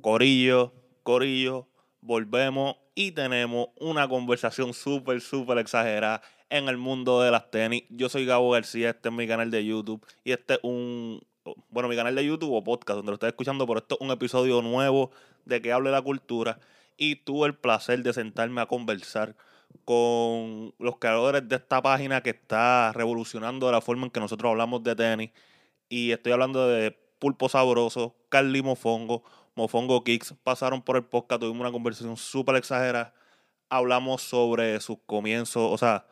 Corillo, Corillo, volvemos y tenemos una conversación súper, súper exagerada en el mundo de las tenis. Yo soy Gabo García, este es mi canal de YouTube y este es un, bueno, mi canal de YouTube o podcast donde lo estoy escuchando, pero esto es un episodio nuevo de que hable la cultura y tuve el placer de sentarme a conversar con los creadores de esta página que está revolucionando la forma en que nosotros hablamos de tenis. Y estoy hablando de Pulpo Sabroso, Carly Mofongo, Mofongo Kicks. Pasaron por el podcast, tuvimos una conversación súper exagerada. Hablamos sobre sus comienzos, o sea,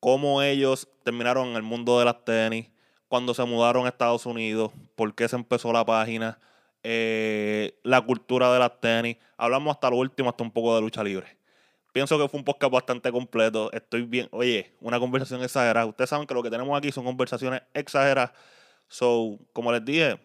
cómo ellos terminaron en el mundo de las tenis, cuando se mudaron a Estados Unidos, por qué se empezó la página, eh, la cultura de las tenis. Hablamos hasta lo último, hasta un poco de lucha libre. Pienso que fue un podcast bastante completo. Estoy bien. Oye, una conversación exagerada. Ustedes saben que lo que tenemos aquí son conversaciones exageradas. So, como les dije,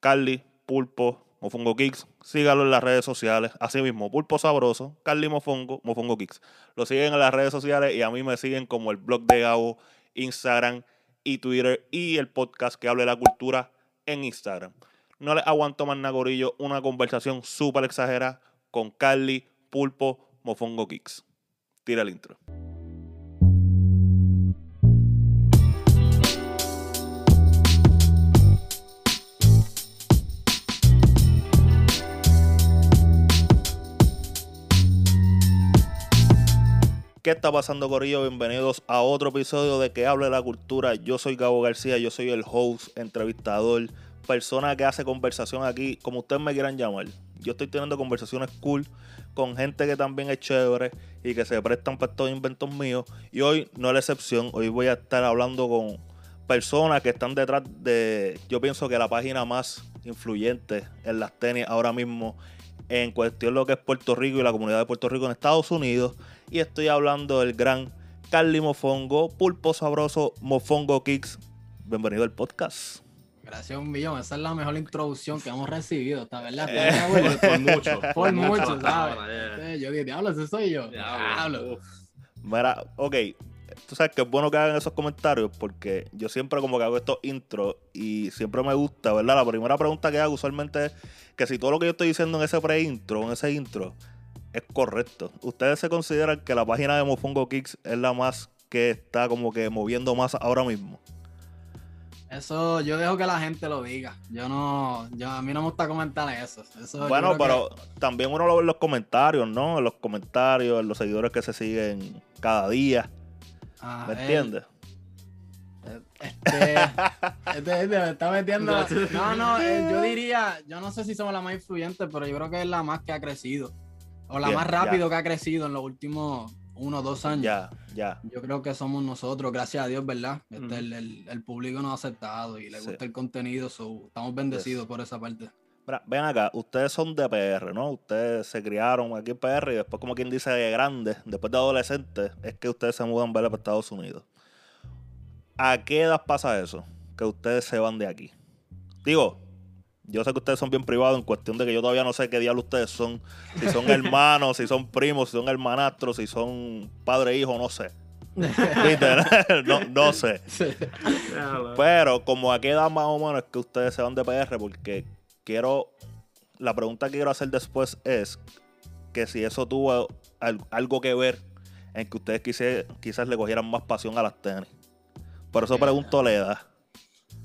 Carly, Pulpo, Mofongo Kicks, síganlo en las redes sociales. Así mismo, Pulpo Sabroso, Carly Mofongo, Mofongo Kicks. Lo siguen en las redes sociales y a mí me siguen como el blog de Gabo, Instagram y Twitter y el podcast que hable de la cultura en Instagram. No les aguanto más nagorillo, una conversación súper exagerada con Carly, Pulpo, Mofongo Kicks. Tira el intro. ¿Qué está pasando, Corillo? Bienvenidos a otro episodio de Que Hable la Cultura. Yo soy Gabo García, yo soy el host, entrevistador, persona que hace conversación aquí, como ustedes me quieran llamar. Yo estoy teniendo conversaciones cool con gente que también es chévere y que se prestan para estos inventos míos. Y hoy no es la excepción. Hoy voy a estar hablando con personas que están detrás de, yo pienso que la página más influyente en las tenis ahora mismo en cuestión lo que es Puerto Rico y la comunidad de Puerto Rico en Estados Unidos. Y estoy hablando del gran Carly Mofongo, Pulpo Sabroso, Mofongo Kicks. Bienvenido al podcast. Gracias un millón, esa es la mejor introducción que hemos recibido, ¿está verdad? Eh, por mucho. Por mucho, ¿sabes? Eh, yo dije, diablo, ese soy yo. Diablo. Mira, ok, tú sabes que es bueno que hagan esos comentarios porque yo siempre como que hago estos intros y siempre me gusta, ¿verdad? La primera pregunta que hago usualmente es que si todo lo que yo estoy diciendo en ese pre-intro, en ese intro, es correcto. ¿Ustedes se consideran que la página de Mofongo Kicks es la más que está como que moviendo más ahora mismo? Eso yo dejo que la gente lo diga. Yo no, yo, a mí no me gusta comentar eso. eso bueno, pero también uno lo ve en los comentarios, ¿no? En los comentarios, en los seguidores que se siguen cada día. Ah, ¿Me entiendes? Este, este, este, me está metiendo. No, no, eh, yo diría, yo no sé si somos la más influyente, pero yo creo que es la más que ha crecido. O la más rápido que ha crecido en los últimos uno o dos años. Ya, ya. Yo creo que somos nosotros, gracias a Dios, ¿verdad? Este, el, público nos ha aceptado y le gusta el contenido, estamos bendecidos por esa parte. ven acá, ustedes son de PR, ¿no? Ustedes se criaron aquí en PR y después, como quien dice, de grandes, después de adolescentes, es que ustedes se mudan para Estados Unidos. ¿A qué edad pasa eso? Que ustedes se van de aquí. Digo, yo sé que ustedes son bien privados en cuestión de que yo todavía no sé qué diablo ustedes son. Si son hermanos, si son primos, si son hermanastros, si son padre e hijo, no sé. no, no sé. Pero como a qué edad más o menos es que ustedes se van de PR, porque quiero, la pregunta que quiero hacer después es que si eso tuvo algo que ver en que ustedes quizás le cogieran más pasión a las tenis. Por eso pregunto la edad.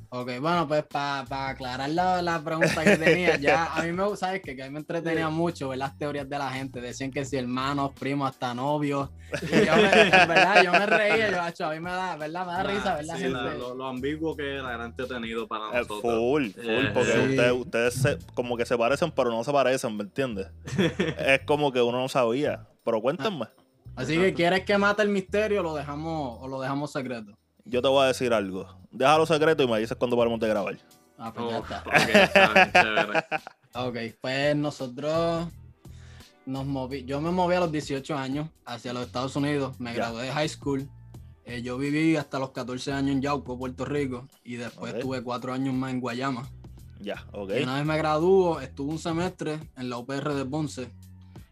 Ok, bueno, pues para aclarar la, pregunta que tenía, ya a mí me, ¿sabes que, que a mí me entretenía mucho ver las teorías de la gente. Decían que si hermanos, primos, hasta novios. Y yo me, ¿verdad? Yo me reía, yo, hecho, a mí me da, ¿verdad? Me da risa ver la gente. lo, ambiguo que era, era entretenido para eh, nosotros. Full, full, eh, porque ustedes, se, como que se parecen, pero no se parecen, ¿me entiendes? es como que uno no sabía. Pero cuéntenme. Así que, ¿quieres que mate el misterio o lo dejamos, o lo dejamos secreto? Yo te voy a decir algo. Déjalo secreto y me dices cuando paramos de grabar. Ah, pues ya está. ok, pues nosotros nos moví. Yo me moví a los 18 años hacia los Estados Unidos. Me gradué de high school. Eh, yo viví hasta los 14 años en Yauco, Puerto Rico. Y después estuve cuatro años más en Guayama. Ya, ok. Y una vez me graduó, estuve un semestre en la UPR de Ponce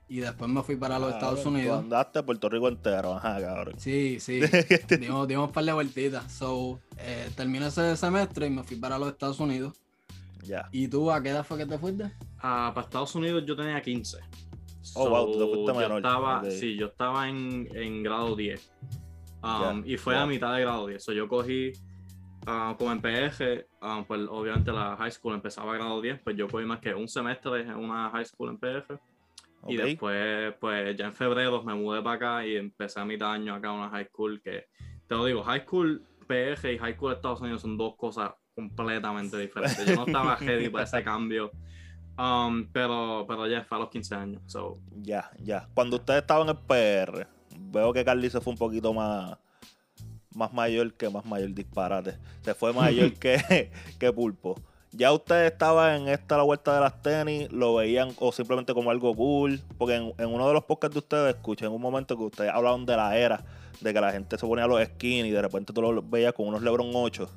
y después me fui para los Estados Unidos. Andaste Puerto Rico entero, ajá, cabrón. Sí, sí. dimos, dimos un par de vueltitas. So, eh, terminé ese semestre y me fui para los Estados Unidos. Ya. ¿Y tú a qué edad fue que te fuiste? ah, para Estados Unidos yo tenía 15. Oh, wow, tú te fuiste yo menor. Estaba, Ok. Sí, yo estaba en, en grado 10. Um, y fue a mitad de grado 10. So, yo cogí, ah, como en PF, ah, pues obviamente la high school empezaba a grado 10, pues yo cogí más que un semestre en una high school en Y después, pues ya en febrero me mudé para acá y empecé a mitad de año acá en una high school que, te lo digo, high school PF y high school de Estados Unidos son dos cosas completamente diferentes. Yo no estaba ready para ese cambio. Um, pero, pero ya fue a los 15 años. So, Ya, ya. Cuando ustedes estaban en el PR, veo que Carly se fue un poquito más, más mayor que más mayor disparate. Se fue mayor que, que Pulpo. Ya ustedes estaban en esta la vuelta de las tenis, lo veían o simplemente como algo cool. Porque en, en uno de los podcasts de ustedes escuché en un momento que ustedes hablaban de la era, de que la gente se ponía los skins y de repente tú los veías con unos Lebron 8.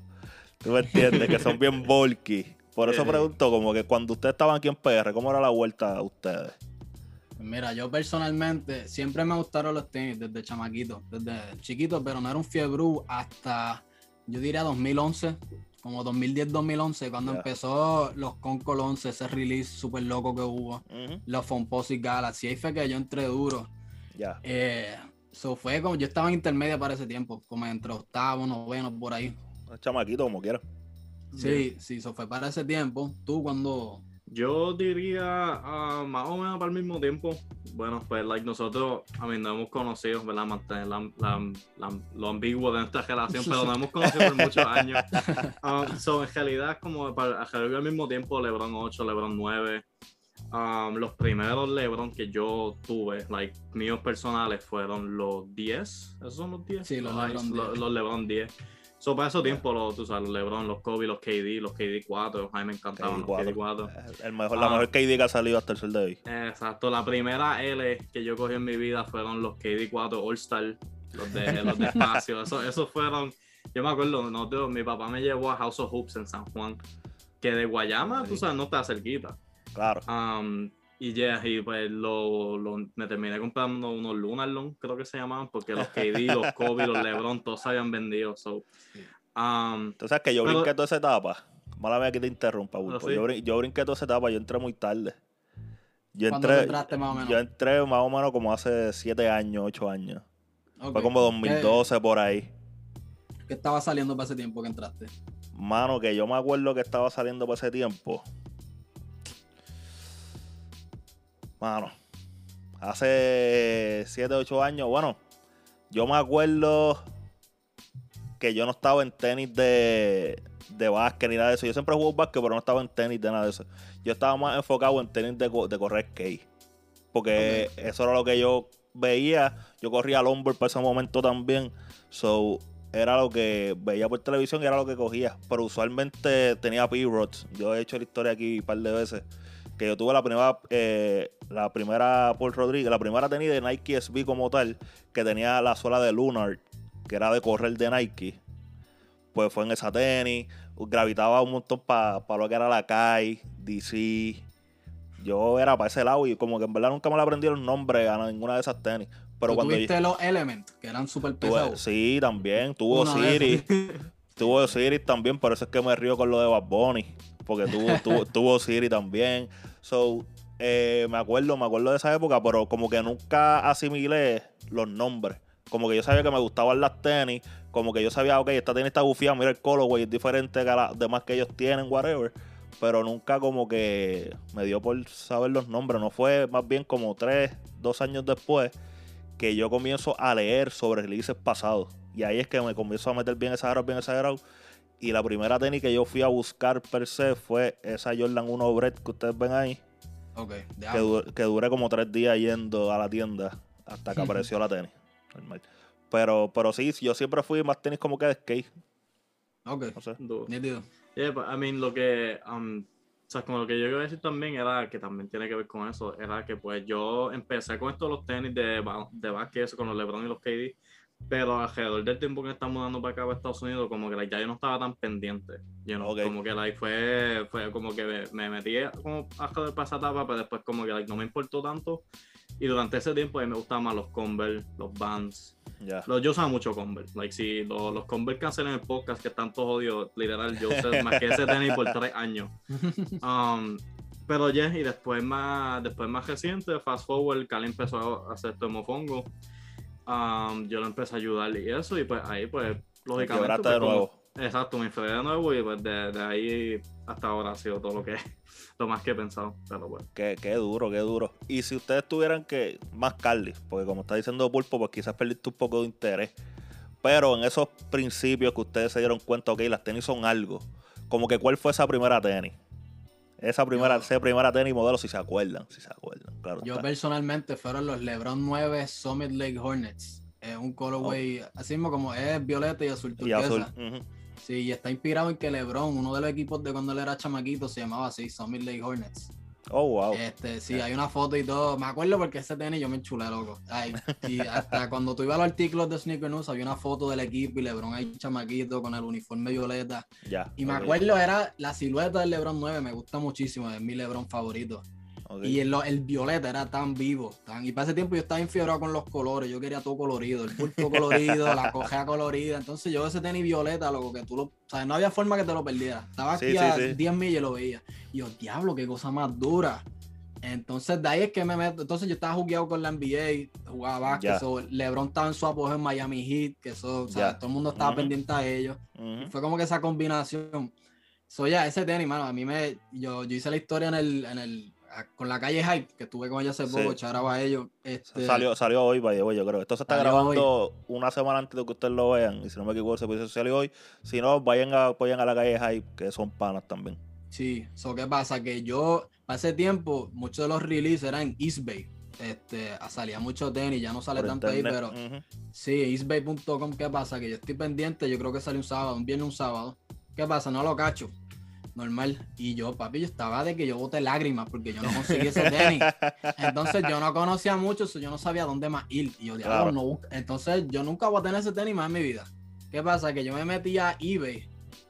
¿Tú me entiendes? que son bien bulky. Por eso pregunto, como que cuando ustedes estaban aquí en PR, ¿cómo era la vuelta a ustedes? Mira, yo personalmente siempre me gustaron los tenis desde chamaquito, desde chiquito, pero no era un fiebre hasta, yo diría 2011, como 2010-2011, cuando empezó los Concord 11, ese release súper loco que hubo, Ujú, los Fomposite Galaxy, ahí fue que yo entré duro. Ya. Eh, so fue como, yo estaba en intermedia para ese tiempo, como entre octavo, noveno, por ahí. Chamaquito, como quiera. Sí, sí, eso fue para ese tiempo. Tú cuando... Yo diría ah, más o menos para el mismo tiempo. Bueno, pues like nosotros, a mí no hemos conocido, ¿verdad? Mantener la, la- la- lo ambiguo de nuestra relación, pero no hemos conocido por muchos años. Um, so, en realidad, como para al mismo tiempo, LeBron 8, LeBron 9. um, los primeros LeBron que yo tuve, like míos personales, fueron los 10. ¿Esos son los 10? Sí, los Nice, LeBron Los, 10. los LeBron 10. So, para esos tiempos, los, tú sabes, los LeBron, los Kobe, los KD, los KD 4. A mí me encantaban los KD 4. El mejor, la Ah. mejor KD que ha salido hasta el sol de hoy. Exacto, la primera L que yo cogí en mi vida fueron los KD4 All Star, los de, los de espacio. Eso, esos fueron, yo me acuerdo, nosotros- mi papá me llevó a House of Hoops en San Juan, que de Guayama, tú sabes, no está cerquita. Claro. Um, y ya, y pues lo, lo- me terminé comprando unos Lunarlon, creo que se llamaban, porque los KD, los Kobe, los LeBron, todos se habían vendido. So, um, Tú sabes que yo Pero- brinqué toda esa etapa. Mala mía que te interrumpa, Bulpo. ¿Ah, sí? yo, brin- yo brinqué toda esa etapa, yo entré muy tarde. Yo ¿Cuándo entré, entraste más o menos? yo entré más o menos como hace 7 años, 8 años. Fue como 2012 por ahí. ¿Qué, estaba saliendo para ese tiempo que entraste? Mano, que yo me acuerdo que estaba saliendo por ese tiempo. Mano, hace 7, 8 años, bueno, yo me acuerdo que yo no estaba en tenis de, de básquet ni nada de eso. Yo siempre jugué básquet, pero no estaba en tenis de nada de eso. Yo estaba más enfocado en tenis de, de correr skate. Porque eso era lo que yo veía. Yo corría longboard para ese momento también. So, era lo que veía por televisión y era lo que cogía. Pero usualmente tenía P-Rods. Yo he hecho la historia aquí un par de veces. Que yo tuve la primera, eh, la primera Paul Rodríguez, la primera tenis de Nike SB como tal, que tenía la suela de Lunar, que era de correr de Nike. Pues fue en esa tenis. Gravitaba un montón para lo que era la CAI, DC. Yo era para ese lado y como que en verdad nunca me le aprendí los nombres a ninguna de esas tenis. Pero ¿Tú cuando yo- tuviste los Elements, que eran súper pesados? sí, también. Tuvo Siri. Tuvo Siri también, por eso es que me río con lo de Bad Bunny. Porque tuvo, tuvo, tuvo Siri también. So, eh, me acuerdo, me acuerdo de esa época, pero como que nunca asimilé los nombres. Como que yo sabía que me gustaban las tenis, como que yo sabía, ok, esta tenis está bufiada, mira el colorway, es diferente que las demás que ellos tienen, whatever. Pero nunca como que me dio por saber los nombres. No fue más bien como tres, dos años después que yo comienzo a leer sobre releases pasados. Y ahí es que me comienzo a meter bien exagerado, bien exagerado. Y la primera tenis que yo fui a buscar per se fue esa Jordan 1 Bread que ustedes ven ahí. Ok, ya. Que, du- que duré como tres días yendo a la tienda hasta que apareció la tenis. Pero, pero sí, yo siempre fui más tenis como que de skate. Ok, No sé. Yeah, but, I mean, lo que, um, o sea, como lo que yo iba a decir también era que también tiene que ver con eso, era que pues yo empecé con estos los tenis de, de básquet, eso, con los LeBron y los KD, pero alrededor del tiempo que estamos mudando para acá, para Estados Unidos, como que like, ya yo no estaba tan pendiente, you know, Ok. como que like, fue, fue como que me, me metí como alrededor para esa etapa, pero después como que like, no me importó tanto, y durante ese tiempo a mí me gustaban más los Converse, los Vans, Ya. los, yo usaba mucho Converse. Like, si los, los Converse cancelan el podcast, que están todos odios, literal, yo usé más que ese tenis por tres años. Um, pero ya, y después más, después más reciente, fast forward, Cali empezó a hacer tomofongo. Um, yo lo empecé a ayudar y eso, y pues ahí, pues, lógicamente. Pues, de nuevo. exacto, me enfré de nuevo y pues de, de, ahí hasta ahora ha sido todo lo que lo más que he pensado. Pero bueno. Qué, qué duro, qué duro. Y si ustedes tuvieran que, más Carly, porque como está diciendo Pulpo, pues quizás perdiste un poco de interés. Pero en esos principios que ustedes se dieron cuenta, ok, las tenis son algo. Como que cuál fue esa primera tenis. Esa primera, esa primera tenis modelo, si se acuerdan, si se acuerdan, claro. Yo personalmente fueron los LeBron 9 Summit Lake Hornets. Es un colorway, así mismo como es violeta y azul turquesa. Y azul. Sí, y está inspirado en que LeBron, uno de los equipos de cuando él era chamaquito, se llamaba así, Summit Lake Hornets. Oh, wow. Este, sí, hay una foto y todo. Me acuerdo porque ese tenis yo me enchulé, loco. Ay, y hasta cuando tú ibas a los artículos de Sneaker News, había una foto del equipo y LeBron ahí chamaquito con el uniforme violeta. Ya. y me acuerdo, era la silueta del LeBron 9, me gusta muchísimo, es mi LeBron favorito. Y el, el, violeta era tan vivo. Tan, y para ese tiempo yo estaba infiebrado con los colores. Yo quería todo colorido. El pulpo colorido, la cojea colorida. Entonces yo ese tenis violeta, loco, que tú lo. Sea, no había forma que te lo perdieras. Estaba aquí a 10 millas y lo veía. Y yo, diablo, qué cosa más dura. Entonces de ahí es que me meto. Entonces yo estaba jugueado con la NBA, jugaba básquet. LeBron estaba en su apogeo en Miami Heat, que eso, o sea, todo el mundo estaba pendiente a ellos. Fue como que esa combinación. soy ya, ese tenis, mano, a mí me. Yo, yo hice la historia en el, en el con la calle Hype, que estuve con ella hace poco, charaba a ellos. Este... Salió, salió hoy, vaya, yo creo. Esto se está grabando una semana antes de que ustedes lo vean. Y si no me equivoco, se salió hoy. Si no, vayan a, apoyen a la calle Hype, que son panas también. Sí, eso qué pasa, que yo, hace tiempo, muchos de los releases eran en East Bay. Este, salía mucho tenis, ya no sale tanto ahí, pero sí, eastbay.com, ¿qué pasa? Que yo estoy pendiente, yo creo que sale un sábado, un viernes, un sábado. ¿Qué pasa? No lo cacho normal. Y yo, papi, yo estaba de que yo boté lágrimas porque yo no conseguí ese tenis. Entonces yo no conocía mucho, yo no sabía dónde más ir. Y yo, diablo, no. Entonces yo nunca voy a tener ese tenis más en mi vida. ¿Qué pasa? Que yo me metí a eBay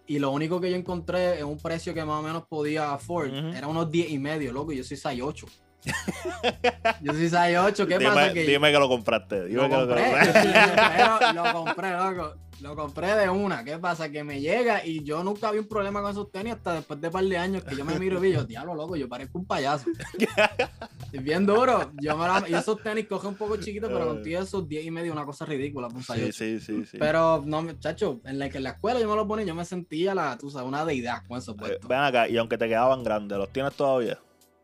y lo único que yo encontré en un precio que más o menos podía afford era unos 10 y medio, loco. Yo soy 6'8. yo soy 6'8. ¿Qué pasa? Que dime que lo compraste. Dime lo, compré, lo compré, loco. Lo compré de una. ¿Qué pasa? Que me llega y yo nunca vi un problema con esos tenis hasta después de un par de años que yo me miro y yo, diablo, loco, yo parezco un payaso. es bien duro. Yo me y esos tenis coge un poco chiquitos, pero contigo esos 10 y medio, una cosa ridícula. sí, sí, sí, sí, Pero, no, muchacho, en la, que en la escuela yo me lo ponía, yo me sentía la, tú sabes, una deidad con esos eh, puestos. ven acá, y aunque te quedaban grandes, ¿los tienes todavía?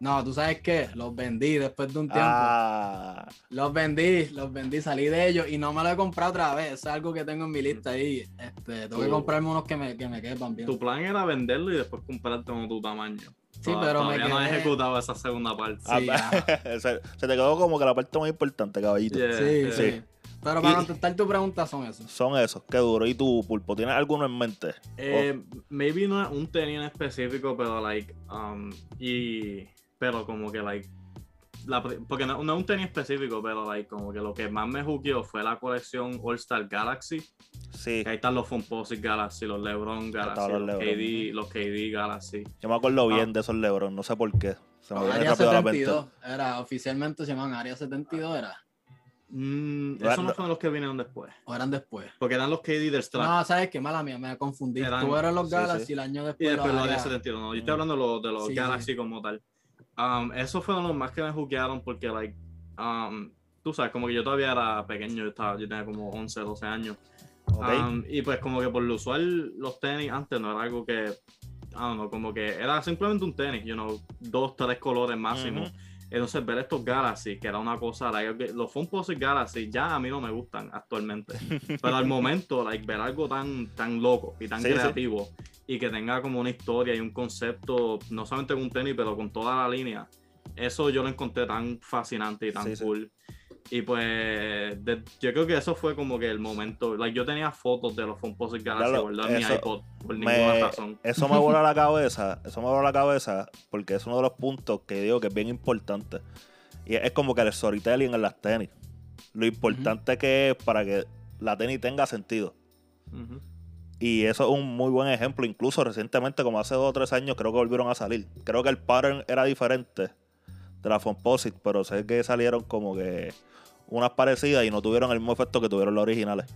No, tú sabes qué, los vendí después de un tiempo. Ah. Los vendí, los vendí, salí de ellos y no me lo he comprado otra vez. Es algo que tengo en mi lista ahí. Este, tengo que comprarme unos que me, que me quepan bien. Tu plan era venderlo y después comprarte con tu tamaño. Sí, pero todavía no he ejecutado esa segunda parte. Sí, se, te quedó como que la parte más importante, caballito. sí, sí. Pero para contestar tu pregunta son esos. Son esos, qué duro. ¿Y tu pulpo? ¿Tienes alguno en mente? Eh, maybe no un tenis en específico, pero like, um, y pero como que, like, porque no, es un tenis específico, pero like, como que lo que más me jugueó fue la colección All Star Galaxy. Sí. ahí están los Fomposite Galaxy, los LeBron Galaxy, los, KD, los KD Galaxy. Yo me acuerdo bien ah. de esos LeBron, no sé por qué. Se me Área 72, era, oficialmente se llamaban Área 72, era. Mm, esos no fueron los que vinieron después. O eran después. Porque eran los KD del Strap. No, sabes qué mala mía, me confundí. Tú eras los Galaxy el año después. Y después los Área 72, no. Yo estoy hablando de los, de los Galaxy como tal. Um, esos fueron los más que me juquearon porque, like, um, tú sabes, como que yo todavía era pequeño, yo, estaba, yo tenía como 11, 12 años. Um, y pues como que por lo usual los tenis antes no era algo que, no, como que era simplemente un tenis, you know, dos, tres colores máximo. Entonces ver estos Galaxy, que era una cosa, like, los Funposite Galaxy ya a mí no me gustan actualmente. Pero al momento, like, ver algo tan, tan loco y tan creativo y que tenga como una historia y un concepto, no solamente con un tenis, pero con toda la línea, eso yo lo encontré tan fascinante y tan cool. Y pues yo creo que eso fue como que el momento. Like, yo tenía fotos de los Funposite Galaxy en mi iPod por ninguna razón. Eso me voló a la cabeza. Eso me voló a la cabeza porque es uno de los puntos que digo que es bien importante. Y es como que el storytelling en las tenis. Lo importante que es para que la tenis tenga sentido. Y eso es un muy buen ejemplo. Incluso recientemente, como hace dos o tres años, creo que volvieron a salir. Creo que el pattern era diferente de la Fomposite, pero sé que salieron como que unas parecidas y no tuvieron el mismo efecto que tuvieron los originales.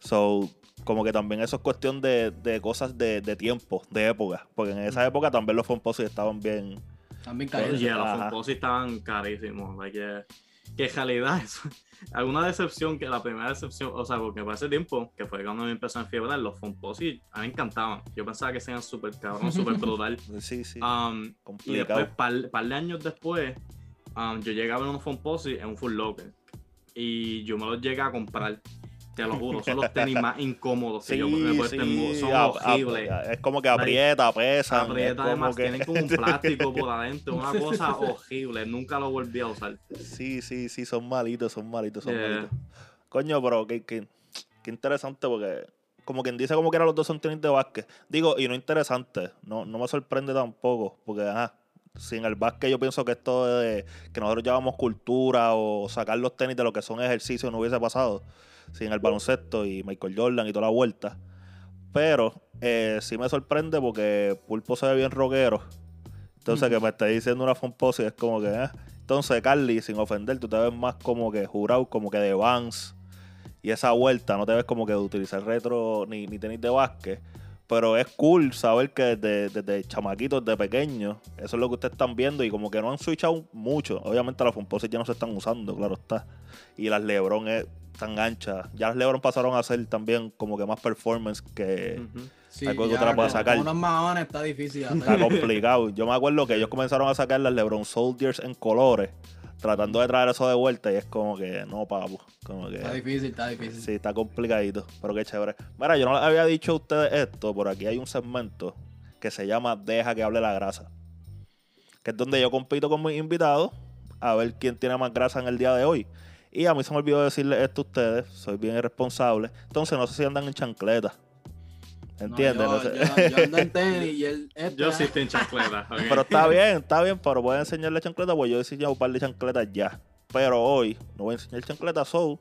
So, como que también eso es cuestión de, cosas de, tiempo, de época. Porque en esa época también los Fomposite estaban bien, También carísimos. yeah, los Ajá. Funkosis estaban carísimos. Like, eh, que en realidad eso, alguna decepción, que la primera decepción, o sea, porque para ese tiempo, que fue cuando me empezó a enfiebrar, los Funkosis a mí me encantaban. Yo pensaba que sean súper cabrón, súper brutal. Sí, sí. Um, y después, par, par de años después, um, yo llegué a ver unos Funkosis en un Full Locker. Y yo me los llegué a comprar. Te lo juro, son los tenis más incómodos que sí, yo me he puesto en Son a- a- horribles. es como que aprieta, pesa. Aprieta además, tienen como un plástico por adentro, una cosa horrible. Nunca lo volví a usar. Sí, sí, sí, son malitos, son malitos, son Yeah. malitos. Coño, pero qué, qué, qué interesante porque como quien dice como que eran los dos son tenis de básquet. Digo, y no interesante, no, no me sorprende tampoco, porque ajá, sin el básquet yo pienso que esto de que nosotros llamamos cultura o sacar los tenis de lo que son ejercicios no hubiese pasado sin el baloncesto y Michael Jordan y toda la vuelta. Pero eh, sí me sorprende porque Pulpo se ve bien rockero. Entonces que me esté diciendo una fanpose es como que... eh. Entonces, Carly, sin ofender, tú te ves más como que jurado, como que de Vans. Y esa vuelta, no te ves como que de utilizar retro ni, ni tenis de básquet. Pero es cool saber que desde, desde chamaquitos, desde pequeños, eso es lo que ustedes están viendo y como que no han switchado mucho. Obviamente las Funposes ya no se están usando, claro está. Y las Lebron es tan anchas. Ya las Lebron pasaron a ser también como que más performance que... Ujú. Sí, algo que con sacar. Unos maones está difícil. Está complicado. Yo me acuerdo que ellos comenzaron a sacar las LeBron Soldiers en colores, tratando de traer eso de vuelta y es como que no, papu. Como que Está difícil, está difícil. sí, está complicadito, pero qué chévere. Mira, yo no les había dicho a ustedes esto, por aquí hay un segmento que se llama Deja que hable la grasa, que es donde yo compito con mis invitados a ver quién tiene más grasa en el día de hoy. Y a mí se me olvidó decirles esto a ustedes, soy bien irresponsable. Entonces no sé si andan en chancleta. No, ¿Entiendes? yo, No sé. yo- yo ando en tenis y él. este, Yo sí estoy en chancleta. Pero está bien, está bien, pero voy a enseñarle chancletas, pues yo he enseñado un par de chancletas ya. Pero hoy no voy a enseñar chancletas, so,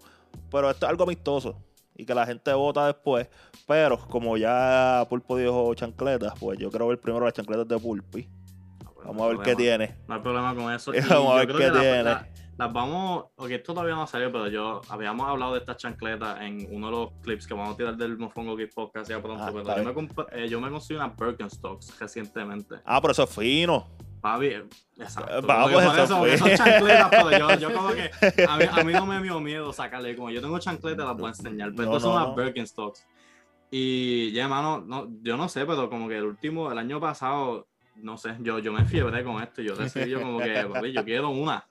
pero esto es algo amistoso y que la gente vota después. Pero como ya Pulpo dijo chancletas, pues yo quiero ver primero las chancletas de Pulpi. Vamos a ver qué tiene. No hay problema con eso. Y vamos a ver creo qué que la- tiene. la- las vamos. Ok, esto todavía no salió, pero yo habíamos hablado de estas chancletas en uno de los clips que vamos a tirar del Mofongo Geek Podcast ya pronto. Ah, pero yo me, bien. comp- eh, yo me conseguí una Birkenstocks recientemente. Ah, pero eso es fino. Papi, eh, exacto. Vamos, Porque por eso eso, fue. son chancletas, pero yo, yo como que a mí, a mí no me dio miedo sacarle. Como yo tengo chancletas, las voy a enseñar. Pero No, estas son no, unas no. Birkenstocks. Y ya, hermano, no, yo no sé, pero como que el último, el año pasado, no sé, yo, yo me fiebré con esto. Yo decidí yo como que, papi, yo quiero una.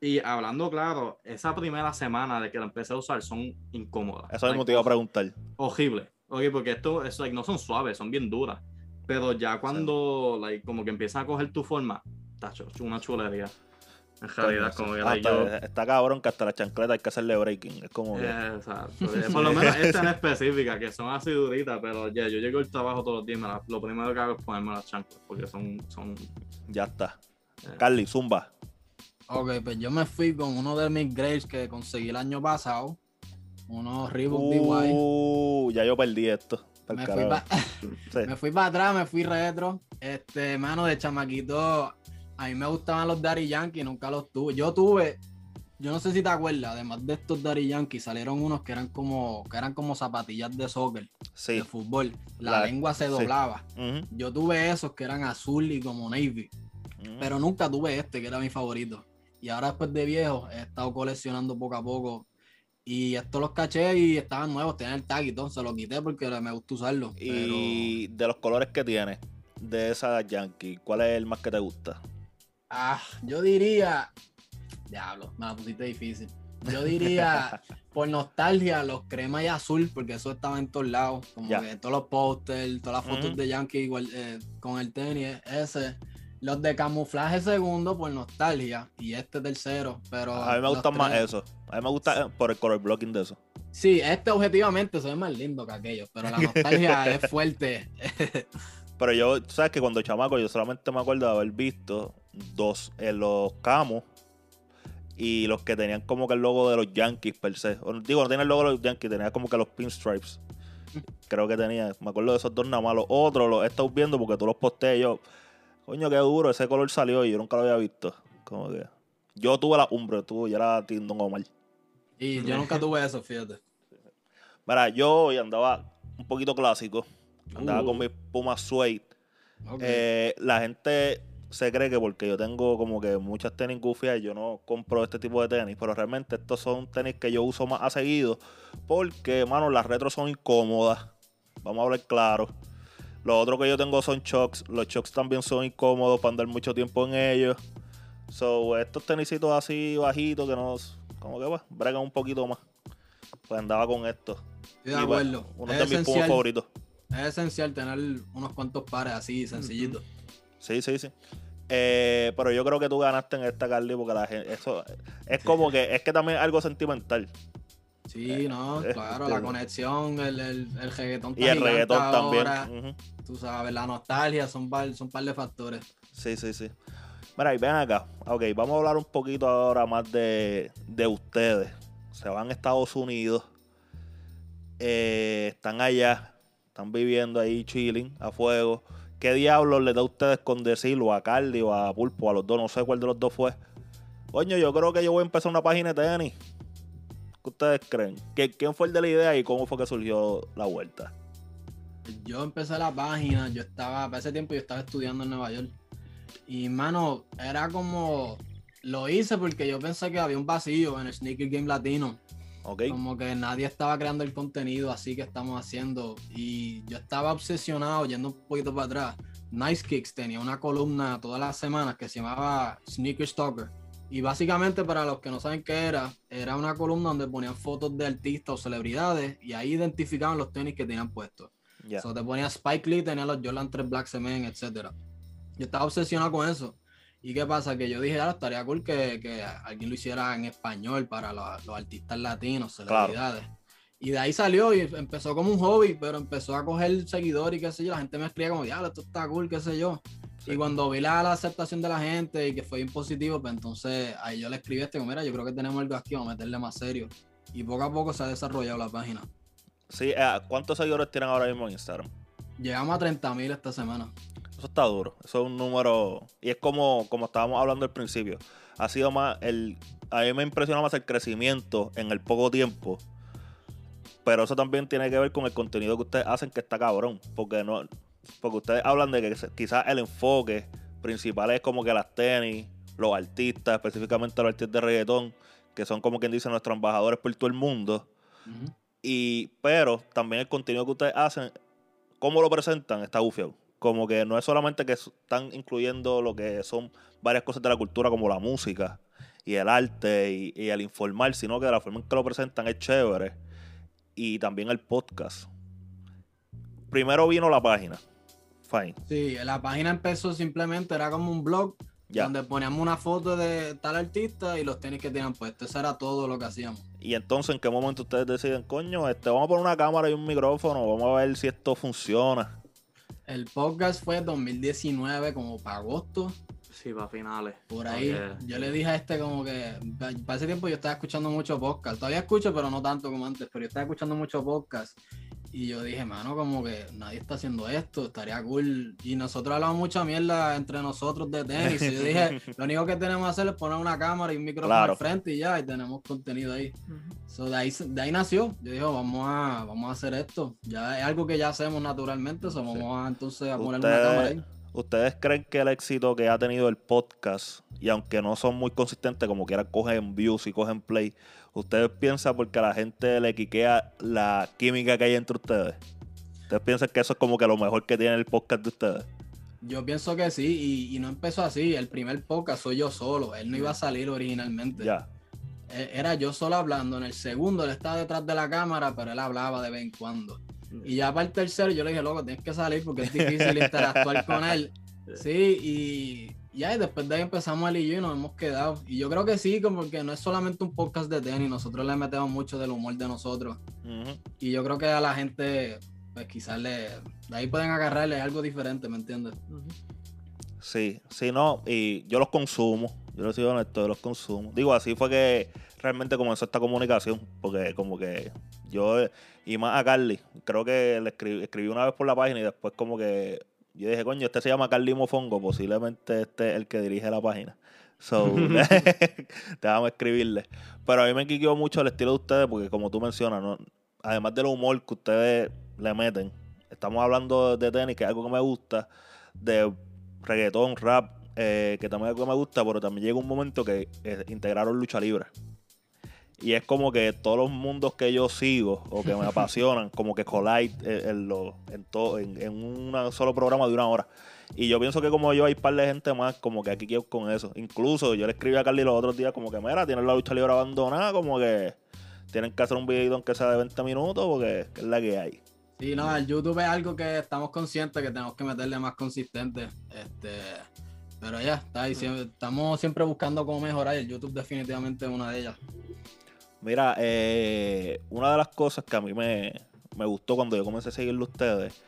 Y hablando claro, esa primera semana de que la empecé a usar son incómodas. Eso mismo Like, te iba a preguntar. horrible. Ok, porque esto es like, no son suaves, son bien duras. Pero ya cuando like, como que empiezan a coger tu forma, tacho, una chulería. En realidad, como que está, yo. está cabrón que hasta las chancletas hay que hacerle breaking. Es como que. Exacto. Eh, Por lo menos esta en específica, que son así duritas, pero ya, yo llego al trabajo todos los días, la- lo primero que hago es ponerme las chanclas, porque son, son Ya está. Eh. Carly, Zumba. Ok, pues yo me fui con uno de mis grades que conseguí el año pasado. Unos Reebok DY. Uh, ya yo perdí esto. Me fui, pa- Sí. me fui para atrás, me fui retro. Este, mano, de chamaquito, a mí me gustaban los Daddy Yankee, nunca los tuve. Yo tuve, yo no sé si te acuerdas, además de estos Daddy Yankee, salieron unos que eran como, que eran como zapatillas de soccer, Sí. de fútbol. La, La- lengua se sí. doblaba. Yo tuve esos que eran azul y como navy, ujú. pero nunca tuve este, que era mi favorito. Y ahora después de viejo, he estado coleccionando poco a poco. Y estos los caché y estaban nuevos, tenían el tag y todo, se los quité porque me gusta usarlo. Pero... Y de los colores que tiene, de esa Yankee, ¿cuál es el más que te gusta? Ah, yo diría. Diablo, me la pusiste difícil. Yo diría, por nostalgia, los crema y azul, porque eso estaba en todos lados. Como Ya. que todos los pósters, todas las fotos de Yankee igual, eh, con el tenis, ese. Los de camuflaje segundo por nostalgia y este tercero. Pero A mí me gustan más eso. A mí me gusta eh, por el color blocking de eso. Sí, este objetivamente se ve más lindo que aquellos, pero la nostalgia es fuerte. Pero yo, sabes que cuando chamaco, yo solamente me acuerdo de haber visto dos, en los camos y los que tenían como que el logo de los Yankees per se. O, digo, no tenía el logo de los Yankees, tenía como que los pinstripes. Creo que tenía. Me acuerdo de esos dos nada más. Los otros los he estado viendo porque tú los posteé y yo. Coño, qué duro, ese color salió y yo nunca lo había visto. Como que. Yo tuve la umbre, tú ya era Tindon Omar. Y yo nunca tuve eso, fíjate. Mira, yo hoy andaba un poquito clásico. Andaba Uh. con mi Puma Suede. Eh, la gente se cree que porque yo tengo como que muchas tenis gufias, yo no compro este tipo de tenis, pero realmente estos son tenis que yo uso más a seguido porque, mano, las retros son incómodas. Vamos a hablar claro. Lo otro que yo tengo son shocks. Los shocks también son incómodos para andar mucho tiempo en ellos. So, estos tenisitos así bajitos que nos, como que, pues, bregan un poquito más. Pues andaba con esto. de acuerdo. uno de mis pumos favoritos. Es esencial tener unos cuantos pares así, sencillitos. Sí, sí, sí. Eh, pero yo creo que tú ganaste en esta, Carly, porque la gente, eso es como que, es que también es algo sentimental. Sí, eh, no, claro, la conexión, el, el, el reggaetón Y el reggaetón también. Tú sabes, la nostalgia, son par, son par de factores. Sí, sí, sí. Mira, y ven acá. Ok, vamos a hablar un poquito ahora más de, de ustedes. Se van a Estados Unidos. Eh, están allá. Están viviendo ahí chilling, a fuego. ¿Qué diablos le da a ustedes con decirlo a Carly o a Pulpo, a los dos? No sé cuál de los dos fue. Coño, yo creo que yo voy a empezar una página de tenis. ¿Qué ustedes creen? ¿Quién fue el de la idea y cómo fue que surgió la vuelta? Yo empecé la página, yo estaba, para ese tiempo yo estaba estudiando en Nueva York. Y mano, era como, lo hice porque yo pensé que había un vacío en el sneaker game latino. Como que nadie estaba creando el contenido así que estamos haciendo. Y yo estaba obsesionado, yendo un poquito para atrás. Nice Kicks tenía una columna todas las semanas que se llamaba Sneaker Stalker. Y básicamente, para los que no saben qué era, era una columna donde ponían fotos de artistas o celebridades y ahí identificaban los tenis que tenían puestos. Yeah. te ponía Spike Lee, tenía los Jordan 3 Black Cement, etc. Yo estaba obsesionado con eso. ¿Y qué pasa? Que yo dije, ah, estaría cool que, alguien lo hiciera en español para los, artistas latinos, celebridades. Y de ahí salió y empezó como un hobby, pero empezó a coger seguidores y qué sé yo. La gente me escribía como, diablo, esto está cool, qué sé yo. Y cuando vi la, aceptación de la gente y que fue impositivo, pues entonces ahí yo le escribí este, mira, yo creo que tenemos algo aquí, vamos a meterle más serio. Y poco a poco se ha desarrollado la página. Sí, eh, ¿cuántos seguidores tienen ahora mismo en Instagram? Llegamos a 30 mil esta semana. Eso está duro. Eso es un número. Y es como, como estábamos hablando al principio. Ha sido más el. A mí me impresiona más el crecimiento en el poco tiempo. Pero eso también tiene que ver con el contenido que ustedes hacen, que está cabrón. Porque no. Porque ustedes hablan de que quizás el enfoque principal es como que las tenis, los artistas, específicamente los artistas de reggaetón, que son como quien dice nuestros embajadores por todo el mundo. Y, pero también el contenido que ustedes hacen, cómo lo presentan, está bufiado como que no es solamente que están incluyendo lo que son varias cosas de la cultura como la música y el arte y, el informar, sino que la forma en que lo presentan es chévere. Y también el podcast. Primero vino la página. Fine. Sí, la página empezó simplemente, era como un blog donde poníamos una foto de tal artista y los tenis que tenían puestos. Eso era todo lo que hacíamos. Y entonces, ¿en qué momento ustedes deciden, coño, este, vamos a poner una cámara y un micrófono, vamos a ver si esto funciona? El podcast fue 2019, como para agosto. Sí, para finales. Por ahí. Yo le dije a este como que para ese tiempo yo estaba escuchando mucho podcast. Todavía escucho, pero no tanto como antes. Pero yo estaba escuchando mucho podcast. Y yo dije, mano, como que nadie está haciendo esto, estaría cool. Y nosotros hablamos mucha mierda entre nosotros de tenis. Y yo dije, lo único que tenemos que hacer es poner una cámara y un micrófono al frente y ya, y tenemos contenido ahí. de, ahí de ahí nació. Yo dije, vamos a, vamos a hacer esto. Ya es algo que ya hacemos naturalmente, so vamos a entonces a poner una cámara ahí. ¿Ustedes creen que el éxito que ha tenido el podcast, y aunque no son muy consistentes, como quiera cogen views y cogen play, ¿ustedes piensan porque a la gente le quiquea la química que hay entre ustedes? ¿Ustedes piensan que eso es como que lo mejor que tiene el podcast de ustedes? Yo pienso que sí, y, no empezó así. El primer podcast soy yo solo, él no iba a salir originalmente. Ya. E, era yo solo hablando. En el segundo él estaba detrás de la cámara, pero él hablaba de vez en cuando. Y ya para el tercero yo le dije, loco, tienes que salir porque es difícil interactuar con él. Sí, y ya, y después de ahí empezamos él y yo y nos hemos quedado. Y yo creo que sí, como que no es solamente un podcast de tenis, nosotros le metemos mucho del humor de nosotros. Y yo creo que a la gente, pues quizás le, de ahí pueden agarrarle algo diferente, ¿me entiendes? Sí, sí, no, y yo los consumo, yo les sigo honesto, yo los consumo. Digo, así fue que realmente comenzó esta comunicación, porque como que yo, y más a Carly, creo que le escribí, una vez por la página y después como que yo dije, coño, este se llama Carly Mofongo, posiblemente este es el que dirige la página. So, a escribirle. Pero a mí me quiqueó mucho el estilo de ustedes, porque como tú mencionas, ¿no? además del humor que ustedes le meten, estamos hablando de tenis, que es algo que me gusta, de reggaetón, rap, eh, que también me gusta, pero también llega un momento que eh, integraron lucha libre. Y es como que todos los mundos que yo sigo o que me apasionan, como que collide en, en, todo, en, en un solo programa de una hora. Y yo pienso que como yo hay un par de gente más como que aquí quiero con eso. Incluso yo le escribí a Carly los otros días como que, mira, tienen la lucha libre abandonada, como que tienen que hacer un video aunque sea de 20 minutos porque es la que hay. Sí, no, el YouTube es algo que estamos conscientes que tenemos que meterle más consistente. Este, pero ya, está ahí, estamos siempre buscando cómo mejorar y el YouTube definitivamente es una de ellas. Mira, eh, una de las cosas que a mí me, me gustó cuando yo comencé a seguirlo ustedes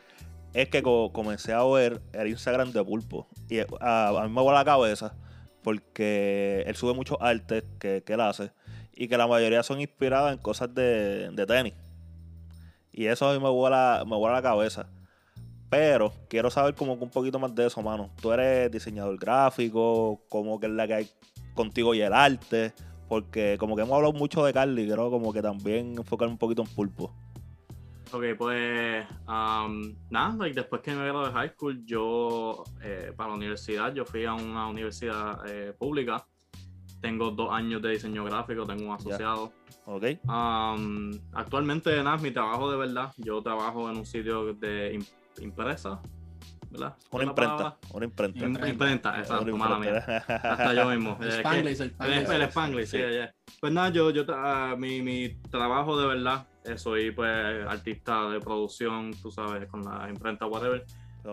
es que comencé a ver el Instagram de Pulpo. Y a, mí me vuela la cabeza porque él sube muchos artes que, él hace y que la mayoría son inspiradas en cosas de, tenis. Y eso a mí me vuela, me vuela la cabeza. Pero quiero saber como un poquito más de eso, mano. Tú eres diseñador gráfico, como que es la que hay contigo y el arte. Porque como que hemos hablado mucho de Carly, quiero como que también enfocar un poquito en Pulpo. Ok, pues um, nada, después que me gradué de high school, yo eh, para la universidad, yo fui a una universidad eh, pública. Tengo dos años de diseño gráfico, tengo un asociado. Ok. Um, actualmente, nada, mi trabajo de verdad, yo trabajo en un sitio de impresa, ¿verdad? Una imprenta, una imprenta. Una imprenta, exacto, mala mía. Hasta yo mismo. el Spanglish, el Spanglish. El Spanglish, sí, Pues nada, yo, yo uh, mi, mi trabajo de verdad soy pues artista de producción, tú sabes, con la imprenta, whatever.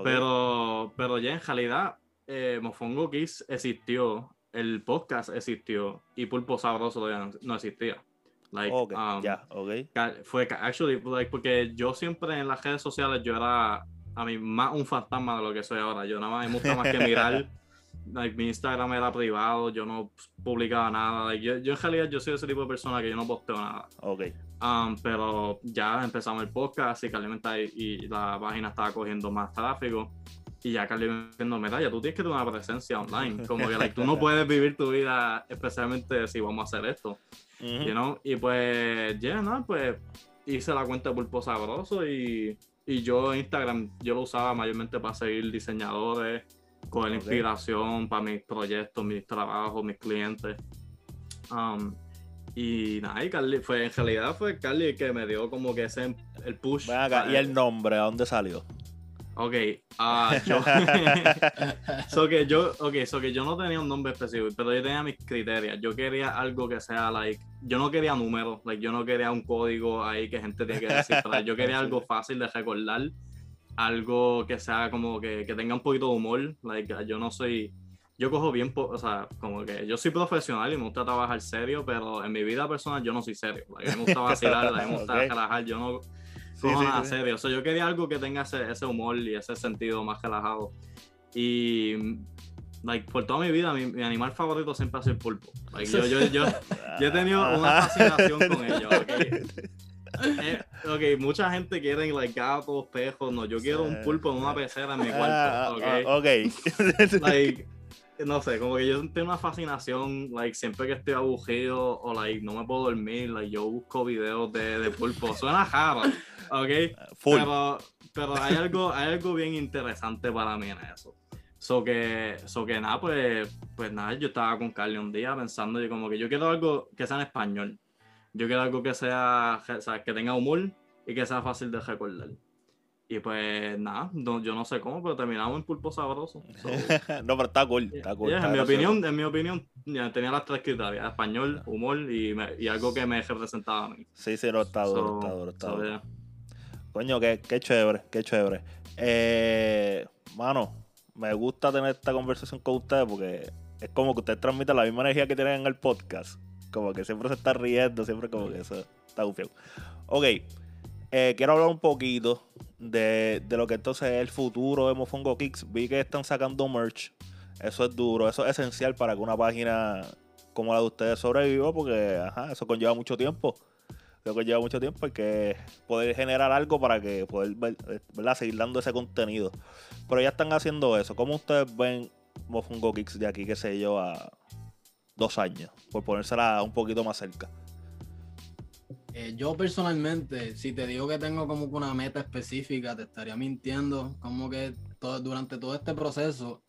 Pero, pero ya en realidad, eh, Mofongo Kiss existió, el podcast existió y Pulpo Sabroso todavía no, existía. Like, um, Fue, actually, like, porque yo siempre en las redes sociales yo era a mí más un fantasma de lo que soy ahora. Yo nada más me gusta más que mirar. Like, mi Instagram era privado, yo no publicaba nada. yo, yo, en realidad yo soy ese tipo de persona que yo no posteo nada. Ok. Um, pero ya empezamos el podcast y y la página estaba cogiendo más tráfico. Y ya Carly me mira, ya tú tienes que tener una presencia online. Como que like, tú no puedes vivir tu vida, especialmente si vamos a hacer esto. you know? Y pues, ya, no, pues hice la cuenta de Pulpo Sabroso y, y yo Instagram, yo lo usaba mayormente para seguir diseñadores, con inspiración para mis proyectos, mis trabajos, mis clientes. Um, y nada, y Carly, fue, en realidad fue Carly el que me dio como que ese el push. ¿Y el nombre? ¿A dónde salió? Ok, uh, yo, so que yo, okay, so que yo no tenía un nombre específico, pero yo tenía mis criterios. Yo quería algo que sea, like, yo no quería números, like, yo no quería un código ahí que gente tiene que descifrar. Yo quería algo fácil de recordar, algo que sea como que, que tenga un poquito de humor. Like, yo no soy, yo cojo bien, o sea, como que yo soy profesional y me gusta trabajar serio, pero en mi vida personal yo no soy serio. mí me gusta vacilar, me gusta relajar, yo no cojo nada serio. O sea, yo quería algo que tenga ese, ese, humor y ese sentido más relajado. Y like, por toda mi vida, mi, mi animal favorito siempre ha sido el pulpo. yo, yo, yo, yo, he tenido una fascinación con ellos. Okay. Eh, ok, mucha gente quiere like, gatos, pejos. No, yo quiero un pulpo en una pecera en mi cuarto. Ah, ok. okay. like, no sé, como que yo tengo una fascinación, like, siempre que estoy aburrido o, like, no me puedo dormir, like, yo busco videos de, de pulpo. Suena raro, ¿ok? Pero, pero hay, algo, hay algo bien interesante para mí en eso. So que, so que nada, pues, pues nada, yo estaba con Carly un día pensando y como que yo quiero algo que sea en español. Yo quiero algo que sea, o sea, que tenga humor y que sea fácil de recordar. Y pues nada, yo no sé cómo, pero terminamos en pulpo sabroso. no, pero está cool, está cool. en, mi opinión, en mi opinión, tenía las tres criterias, español, humor y, y, algo que me representaba a mí. Sí, sí, no, está duro, está duro, está duro. Coño, qué, qué chévere, qué chévere. Eh, mano, me gusta tener esta conversación con ustedes porque es como que ustedes transmiten la misma energía que tienen en el podcast. Como que siempre se está riendo, siempre como que eso está gufiado. Ok, eh, quiero hablar un poquito de, lo que entonces es el futuro de Mofongo Kicks. Vi que están sacando merch. Eso es duro, eso es esencial para que una página como la de ustedes sobreviva, porque ajá, eso conlleva mucho tiempo. Eso conlleva mucho tiempo. Hay que poder generar algo para que poder seguir dando ese contenido. Pero ya están haciendo eso. ¿Cómo ustedes ven Mofongo Kicks de aquí, qué sé yo, a dos años? Por ponérsela un poquito más cerca. Eh, yo personalmente, si te digo que tengo como que una meta específica, te estaría mintiendo. Como que todo, durante todo este proceso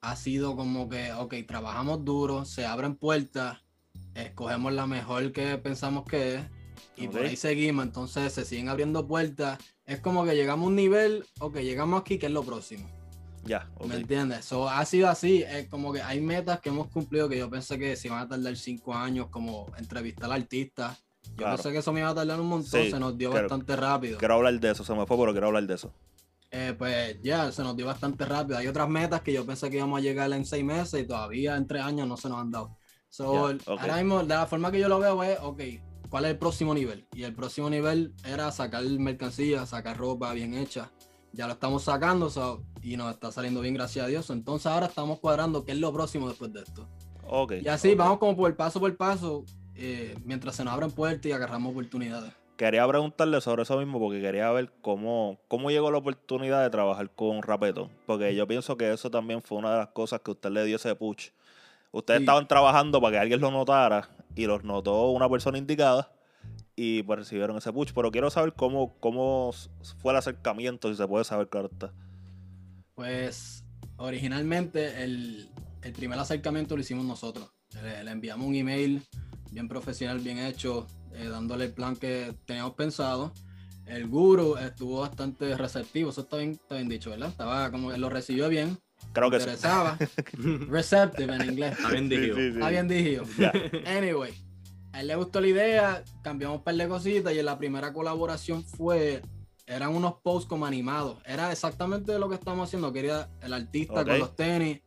ha sido como que, ok, trabajamos duro, se abren puertas, escogemos la mejor que pensamos que es y por ahí seguimos, entonces se siguen abriendo puertas. Es como que llegamos a un nivel, ok, llegamos aquí, que es lo próximo. Ya, ¿Me entiendes? So, ha sido así, es como que hay metas que hemos cumplido que yo pensé que se iban a tardar cinco años, como entrevistar al artista. Yo pensé que eso me iba a tardar un montón, se nos dio bastante rápido. Quiero hablar de eso, se me fue, pero quiero hablar de eso. Eh, pues ya, se nos dio bastante rápido. Hay otras metas que yo pensé que íbamos a llegar en seis meses y todavía en tres años no se nos han dado. So, Ahora mismo, de la forma que yo lo veo es, ok, ¿cuál es el próximo nivel? Y el próximo nivel era sacar mercancía, sacar ropa bien hecha. Ya lo estamos sacando y nos está saliendo bien, gracias a Dios. Entonces ahora estamos cuadrando qué es lo próximo después de esto. Okay, y así vamos como por paso por paso, eh, mientras se nos abren puertas y agarramos oportunidades. Quería preguntarle sobre eso mismo porque quería ver cómo, cómo llegó la oportunidad de trabajar con Rapetón. Porque yo pienso que eso también fue una de las cosas que usted le dio ese push. Ustedes estaban trabajando para que alguien lo notara y los notó una persona indicada y pues recibieron ese push. Pero quiero saber cómo, cómo fue el acercamiento, si se puede saber, claro Pues originalmente el, primer acercamiento lo hicimos nosotros. Le, enviamos un email bien profesional, bien hecho, eh, dándole el plan que teníamos pensado. El guru estuvo bastante receptivo, eso está bien, está bien dicho, ¿verdad? Estaba como que lo recibió bien. Creo que interesaba. Receptive en inglés. Está bien dicho. Está bien dicho. Anyway, a él le gustó la idea, cambiamos un par de cositas y en la primera colaboración fue, eran unos posts como animados. Era exactamente lo que estamos haciendo, quería el artista con los tenis,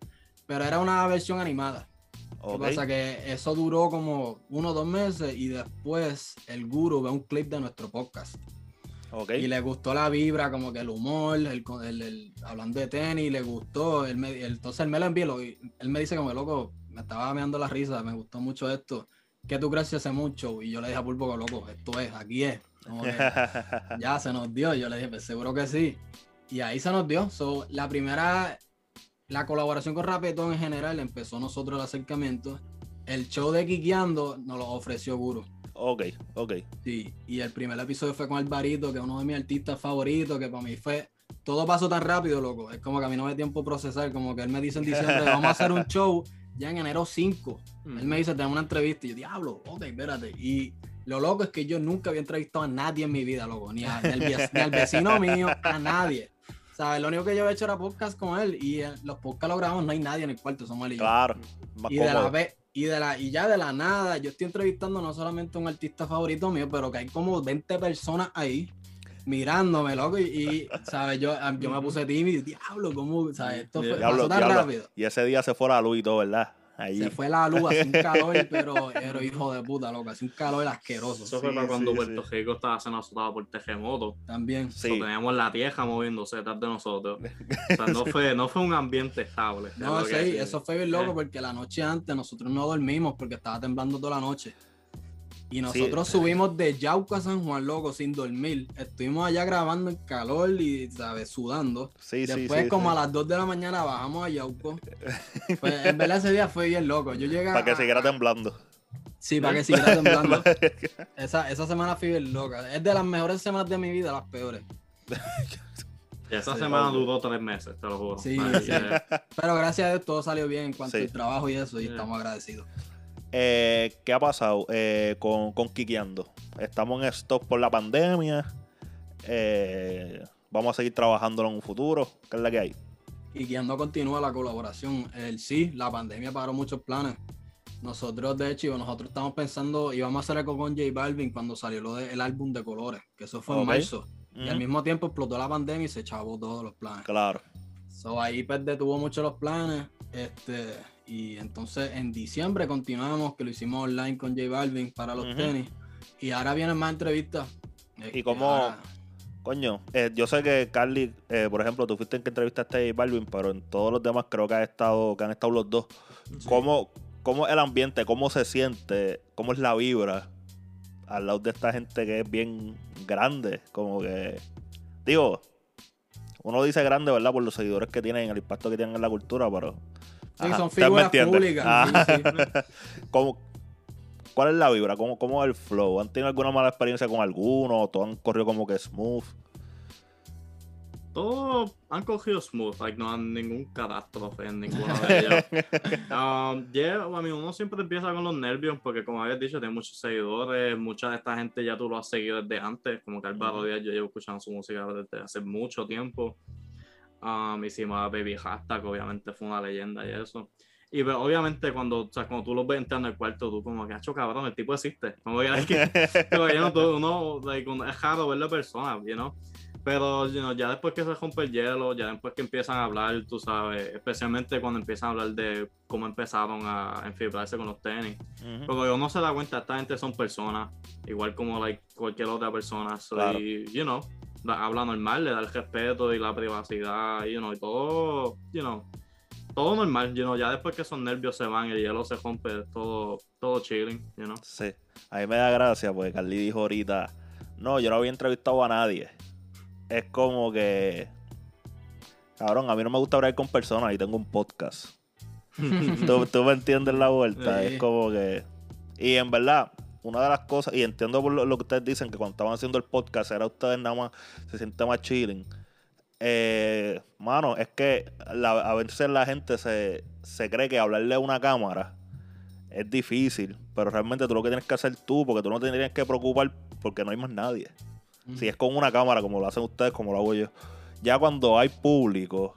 pero era una versión animada. Lo que pasa que eso duró como uno o dos meses y después el guru ve un clip de nuestro podcast. Y le gustó la vibra, como que el humor, el, el, hablando de tenis, le gustó. entonces él me lo envió, él me dice como loco, me estaba meando la risa, me gustó mucho esto. ¿qué tú crees que hace mucho? Y yo le dije a Pulpo, loco, esto es, aquí es. ya se nos dio. Yo le dije, pues seguro que sí. Y ahí se nos dio. So, la primera, la colaboración con Rapetón en general empezó nosotros el acercamiento. El show de Kikiando nos lo ofreció Guru. Ok, ok. Sí, y el primer episodio fue con Alvarito, que es uno de mis artistas favoritos, que para mí fue. Todo pasó tan rápido, loco. Es como que a mí no me tiempo procesar. Como que él me dice en diciembre, vamos a hacer un show ya en enero 5. Él me dice, tenemos una entrevista. Y yo, diablo, ok, espérate. Y lo loco es que yo nunca había entrevistado a nadie en mi vida, loco. Ni, al, vecino mío, a nadie. ¿Sabes? Lo único que yo he hecho era podcast con él. Y los podcasts los grabamos, no hay nadie en el cuarto, somos él y yo. Claro. y de la vez y, de la, y ya de la nada, yo estoy entrevistando no solamente a un artista favorito mío, pero que hay como 20 personas ahí mirándome, loco, y, ¿sabes? Yo, yo me puse tímido, diablo, ¿cómo? ¿Sabes? Esto fue, pasó tan rápido. Y ese día se fue la luz y todo, ¿verdad? Se fue la luz, hace un calor, pero era hijo de puta, loco, hace un calor asqueroso. Eso fue para cuando Puerto Rico estaba siendo azotado por terremoto. También. Sí. teníamos la tierra moviéndose detrás de nosotros. O sea, no fue, no fue un ambiente estable. No, sí, eso fue bien loco, porque la noche antes nosotros no dormimos porque estaba temblando toda la noche. Y nosotros subimos de Yauco a San Juan, loco, sin dormir. Estuvimos allá grabando en calor y, ¿sabes? Sudando. Sí, Después, como a las 2 de la mañana, bajamos a Yauco. pues, en verdad, ese día fue bien loco. Yo llegué Para que siguiera temblando. Sí, para que siguiera temblando. esa, esa semana fui bien loca. Es de las mejores semanas de mi vida, las peores. esa semana duró tres meses, te lo juro. Sí, sí. Pero gracias a Dios todo salió bien en cuanto al trabajo y eso, y estamos agradecidos. Eh, ¿Qué ha pasado eh, con, con Kikiando? Estamos en stop por la pandemia. Eh, vamos a seguir trabajando en un futuro. ¿Qué es la que hay? Kikiando continúa la colaboración. El sí, la pandemia paró muchos planes. Nosotros, de hecho, nosotros estamos pensando, íbamos a hacer algo con J Balvin cuando salió lo del álbum de colores, que eso fue en marzo. Y al mismo tiempo explotó la pandemia y se echabó todos los planes. Claro. So, ahí pues detuvo mucho los planes. Este, y entonces en diciembre continuamos, que lo hicimos online con J Balvin para los tenis. Y ahora vienen más entrevistas. Y como, coño, eh, yo sé que Carly, eh, por ejemplo, tú fuiste en que entrevistaste a J Balvin, pero en todos los demás creo que, ha estado, que han estado los dos. ¿Cómo, ¿Cómo es el ambiente? ¿Cómo se siente? ¿Cómo es la vibra? Al lado de esta gente que es bien grande. Como que. Digo, uno dice grande, ¿verdad? Por los seguidores que tienen, el impacto que tienen en la cultura, pero Sí, son figuras públicas. Ah. ¿Cuál es la vibra? ¿Cómo, ¿Cómo, es el flow? ¿Han tenido alguna mala experiencia con alguno? ¿O todo han corrido como que smooth? todos han cogido smooth, like, no han ningún catástrofe en ninguno de um, yeah, a mí uno siempre empieza con los nervios porque como habías dicho, tiene muchos seguidores, mucha de esta gente ya tú lo has seguido desde antes, como que Álvaro Díaz yo llevo escuchando su música desde hace mucho tiempo. Um, hicimos Baby Hashtag, obviamente fue una leyenda y eso. Y pero, pues, obviamente cuando, o sea, cuando tú los ves entrando en el cuarto, tú como que, hacho cabrón, el tipo existe. Como que, es que, como, you know, uno, like, es raro ver la persona, you know? Pero ya después que se rompe el hielo, ya después que empiezan a hablar, tú sabes, especialmente cuando empiezan a hablar de cómo empezaron a enfibrarse con los tenis. Porque uno se da cuenta, esta gente son personas, igual como like, cualquier otra persona. Y, you know, habla normal, le da el respeto y la privacidad, you know, y todo, you know, todo normal, you know, ya después que esos nervios se van y el hielo se rompe, todo, todo chilling, you know. Sí, a mí me da gracia porque Carly dijo ahorita, no, yo no había entrevistado a nadie es como que. Cabrón, a mí no me gusta hablar con personas y tengo un podcast. ¿Tú, me entiendes la vuelta. Es como que. Y en verdad, una de las cosas, y entiendo por lo, que ustedes dicen, que cuando estaban haciendo el podcast, era ustedes nada más, se siente más chilling. Eh, mano, es que a veces la gente se, se cree que hablarle a una cámara es difícil, pero realmente tú lo que tienes que hacer tú, porque tú no te tienes que preocupar porque no hay más nadie. Si es con una cámara, como lo hacen ustedes, como lo hago yo. Ya cuando hay público,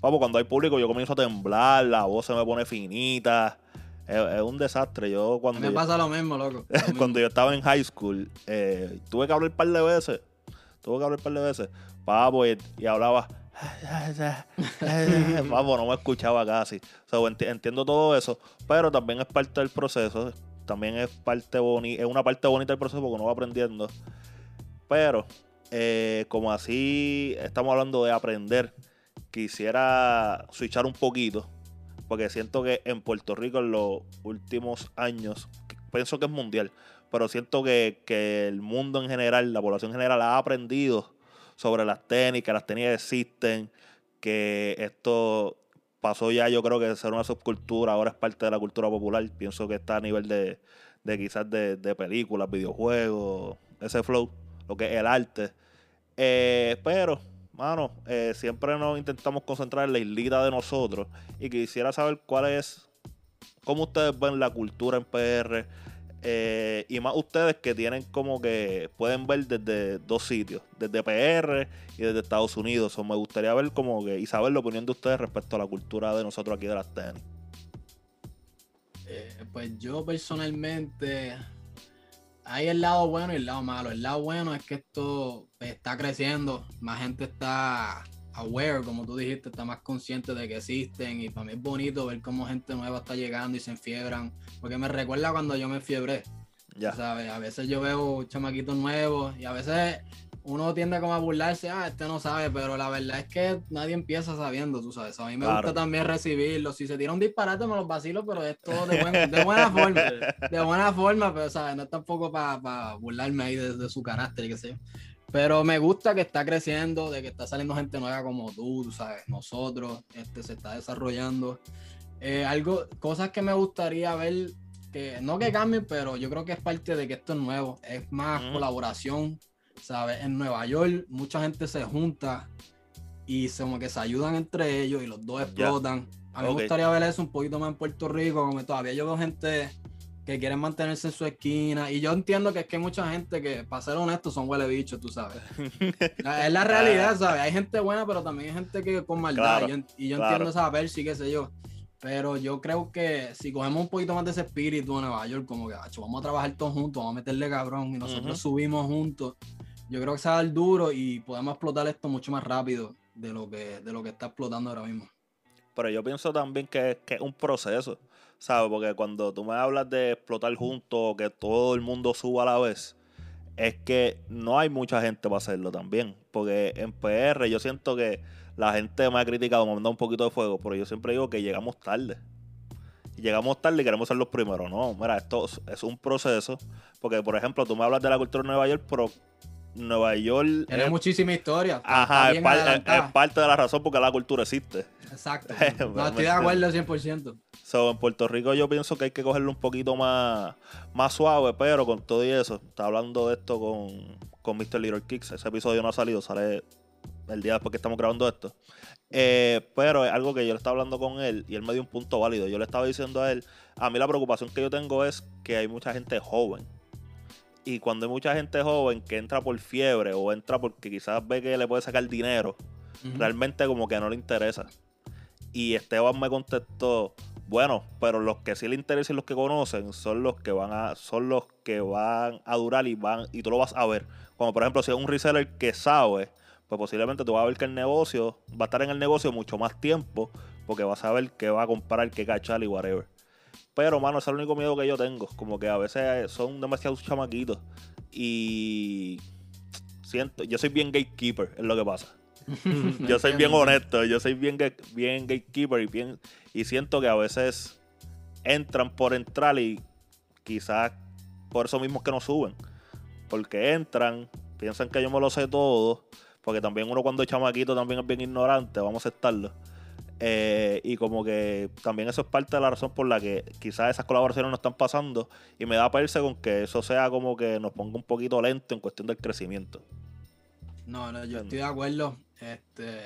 vamos, cuando hay público yo comienzo a temblar, la voz se me pone finita. Es, un desastre. Yo cuando. me pasa lo mismo, loco. cuando yo estaba en high school, eh, tuve que hablar un par de veces. Tuve que hablar un par de veces. Papo, y, hablaba. Vamos, no me escuchaba casi. O sea, entiendo todo eso, pero también es parte del proceso. También es parte es una parte bonita del proceso porque uno va aprendiendo. Pero, eh, como así estamos hablando de aprender, quisiera switchar un poquito. Porque siento que en Puerto Rico en los últimos años, pienso que es mundial, pero siento que, el mundo en general, la población en general ha aprendido sobre las técnicas, las técnicas existen, que esto pasó ya yo creo que de ser una subcultura, ahora es parte de la cultura popular. Pienso que está a nivel de, de quizás de, de películas, videojuegos, ese flow lo que es el arte. Eh, pero, mano, eh, siempre nos intentamos concentrar en la islita de nosotros. Y quisiera saber cuál es, cómo ustedes ven la cultura en PR. Eh, y más ustedes que tienen como que pueden ver desde dos sitios, desde PR y desde Estados Unidos. O me gustaría ver como que y saber la opinión de ustedes respecto a la cultura de nosotros aquí de las tenis. pues yo personalmente hay el lado bueno y el lado malo. El lado bueno es que esto está creciendo, más gente está aware, como tú dijiste, está más consciente de que existen y para mí es bonito ver cómo gente nueva está llegando y se enfiebran, porque me recuerda cuando yo me fiebré. Ya. ¿sabes? A veces yo veo chamaquitos nuevos y a veces uno tiende como a burlarse, ah, este no sabe, pero la verdad es que nadie empieza sabiendo, tú sabes. A mí me gusta también recibirlo. Si se tira un disparate, me los vacilo, pero es todo de, buena forma. De buena forma, pero, ¿sabes? No es tampoco para burlarme ahí de, su carácter y qué sé yo. Pero me gusta que está creciendo, de que está saliendo gente nueva como tú, tú sabes, nosotros, este se está desarrollando. Eh, algo, cosas que me gustaría ver, que no que cambien, pero yo creo que es parte de que esto es nuevo, es más colaboración ¿sabes? En Nueva York mucha gente se junta y como que se ayudan entre ellos y los dos explotan. A mí me gustaría ver eso un poquito más en Puerto Rico, como todavía yo veo gente que quieren mantenerse en su esquina. Y yo entiendo que es que hay mucha gente que, para ser honesto, son huele bichos, tú sabes. es la realidad, ¿sabes? Hay gente buena, pero también hay gente que con maldad. y yo, entiendo esa ver sí, qué sé yo. Pero yo creo que si cogemos un poquito más de ese espíritu de Nueva York, como que, vamos a trabajar todos juntos, vamos a meterle cabrón y nosotros subimos juntos yo creo que se va a dar duro y podemos explotar esto mucho más rápido de lo que, de lo que está explotando ahora mismo. Pero yo pienso también que, que es un proceso, ¿sabes? Porque cuando tú me hablas de explotar juntos, que todo el mundo suba a la vez, es que no hay mucha gente para hacerlo también. Porque en PR yo siento que la gente me ha criticado, me ha mandado un poquito de fuego, pero yo siempre digo que llegamos tarde. Y llegamos tarde y queremos ser los primeros. No, mira, esto es un proceso. Porque, por ejemplo, tú me hablas de la cultura de Nueva York, pero Nueva York. Tiene muchísima historia. Ajá, es, parte de la razón porque la cultura existe. Exacto. no, estoy de acuerdo 100%. So, en Puerto Rico yo pienso que hay que cogerlo un poquito más, más suave, pero con todo y eso, está hablando de esto con, con Mr. Little Kicks. Ese episodio no ha salido, sale el día después que estamos grabando esto. Eh, pero es algo que yo le estaba hablando con él y él me dio un punto válido. Yo le estaba diciendo a él, a mí la preocupación que yo tengo es que hay mucha gente joven. Y cuando hay mucha gente joven que entra por fiebre o entra porque quizás ve que le puede sacar dinero, realmente como que no le interesa. Y Esteban me contestó, bueno, pero los que sí le interesan y los que conocen son los que van a, son los que van a durar y van, y tú lo vas a ver. Como por ejemplo, si es un reseller que sabe, pues posiblemente tú vas a ver que el negocio va a estar en el negocio mucho más tiempo, porque vas a ver que va a comprar, qué cachar y whatever. Pero, mano, ese es el único miedo que yo tengo. Como que a veces son demasiados chamaquitos. Y siento, yo soy bien gatekeeper, es lo que pasa. yo soy bien honesto, yo soy bien, bien gatekeeper y, bien, y siento que a veces entran por entrar y quizás por eso mismo que no suben. Porque entran, piensan que yo me lo sé todo, porque también uno cuando es chamaquito también es bien ignorante, vamos a aceptarlo. Eh, y como que también eso es parte de la razón por la que quizás esas colaboraciones no están pasando. Y me da perse con que eso sea como que nos ponga un poquito lento en cuestión del crecimiento. No, no, yo estoy de acuerdo. Este,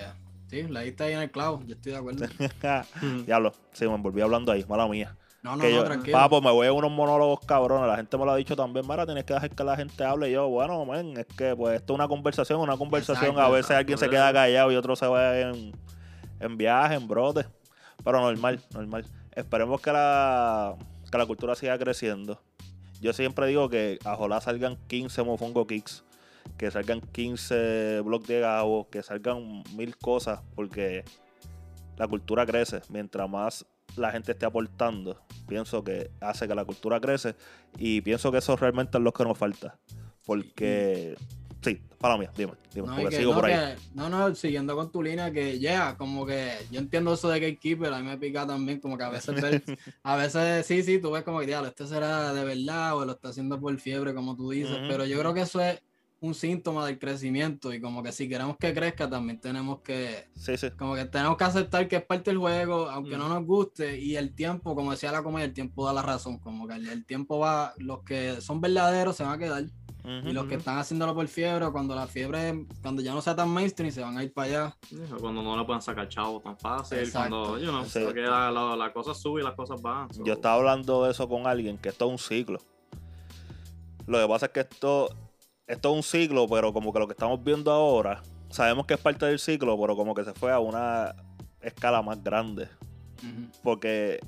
sí, la diste ahí en el clavo, yo estoy de acuerdo. Diablo, sí, me volví hablando ahí, mala mía. No, no, no, tranquilo. Papo, me voy a unos monólogos cabrones. La gente me lo ha dicho también. Mara, tienes que dejar que la gente hable. Y yo, bueno, man, es que pues esto es una conversación, una conversación. a veces alguien se queda callado y otro se va en, en viaje, en brote. Pero normal, normal. Esperemos que la, que la cultura siga creciendo. Yo siempre digo que a salgan 15 Mofongo Kicks que salgan 15 blogs de Gabo, que salgan mil cosas, porque la cultura crece. Mientras más la gente esté aportando, pienso que hace que la cultura crece y pienso que eso realmente es lo que nos falta. Porque, sí, para mí, dime, dime, no, porque sigo por ahí. no, no, siguiendo con tu línea, que ya, como que yo entiendo eso de gatekeeper, a mí me pica también, como que a veces, a veces sí, sí, tú ves como que, diablo, este será de verdad o lo está haciendo por fiebre, como tú dices, pero yo creo que eso es un síntoma del crecimiento y como que si queremos que crezca también tenemos que sí, sí. como que tenemos que aceptar que es parte del juego aunque no mm. nos guste y el tiempo como decía la comedia el tiempo da la razón como que el, tiempo va los que son verdaderos se van a quedar y los que están haciéndolo por fiebre cuando la fiebre cuando ya no sea tan mainstream se van a ir para allá. Cuando no le puedan sacar chavo tan fácil cuando you know, la, la, cosa sube y las cosas van yo estaba hablando de eso con alguien que esto es un ciclo. Lo que pasa es que esto esto es un ciclo, pero como que lo que estamos viendo ahora, sabemos que es parte del ciclo, pero como que se fue a una escala más grande. Porque,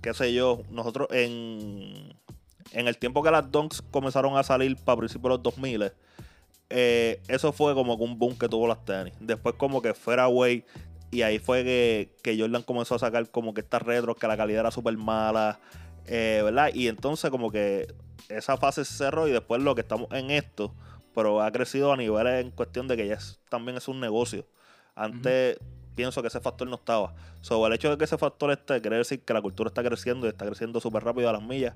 qué sé yo, nosotros en, en el tiempo que las donks comenzaron a salir para principios de los 2000, eh, eso fue como un boom que tuvo las tenis. Después como que Fairway y ahí fue que, que Jordan comenzó a sacar como que estas retros, que la calidad era súper mala, eh, ¿verdad? Y entonces como que esa fase se cerró y después lo que estamos en esto, pero ha crecido a niveles en cuestión de que ya también es un negocio. Antes pienso que ese factor no estaba. Sobre el hecho de que ese factor esté, quiere decir que la cultura está creciendo y está creciendo súper rápido a las millas.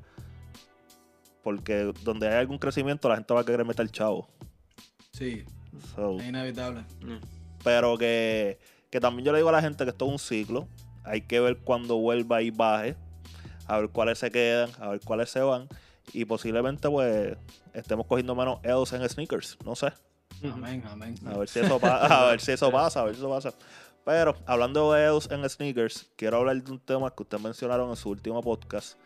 Porque donde hay algún crecimiento, la gente va a querer meter chavo. Sí. es inevitable. Mm. Pero que, que también yo le digo a la gente que esto es un ciclo. Hay que ver cuando vuelva y baje. A ver cuáles se quedan, a ver cuáles se van y posiblemente pues estemos cogiendo menos L's en sneakers, no sé. Amén, amén. A ver si eso, a ver si eso pasa, a ver si eso pasa. Pero hablando de L's en sneakers, quiero hablar de un tema que ustedes mencionaron en su último podcast.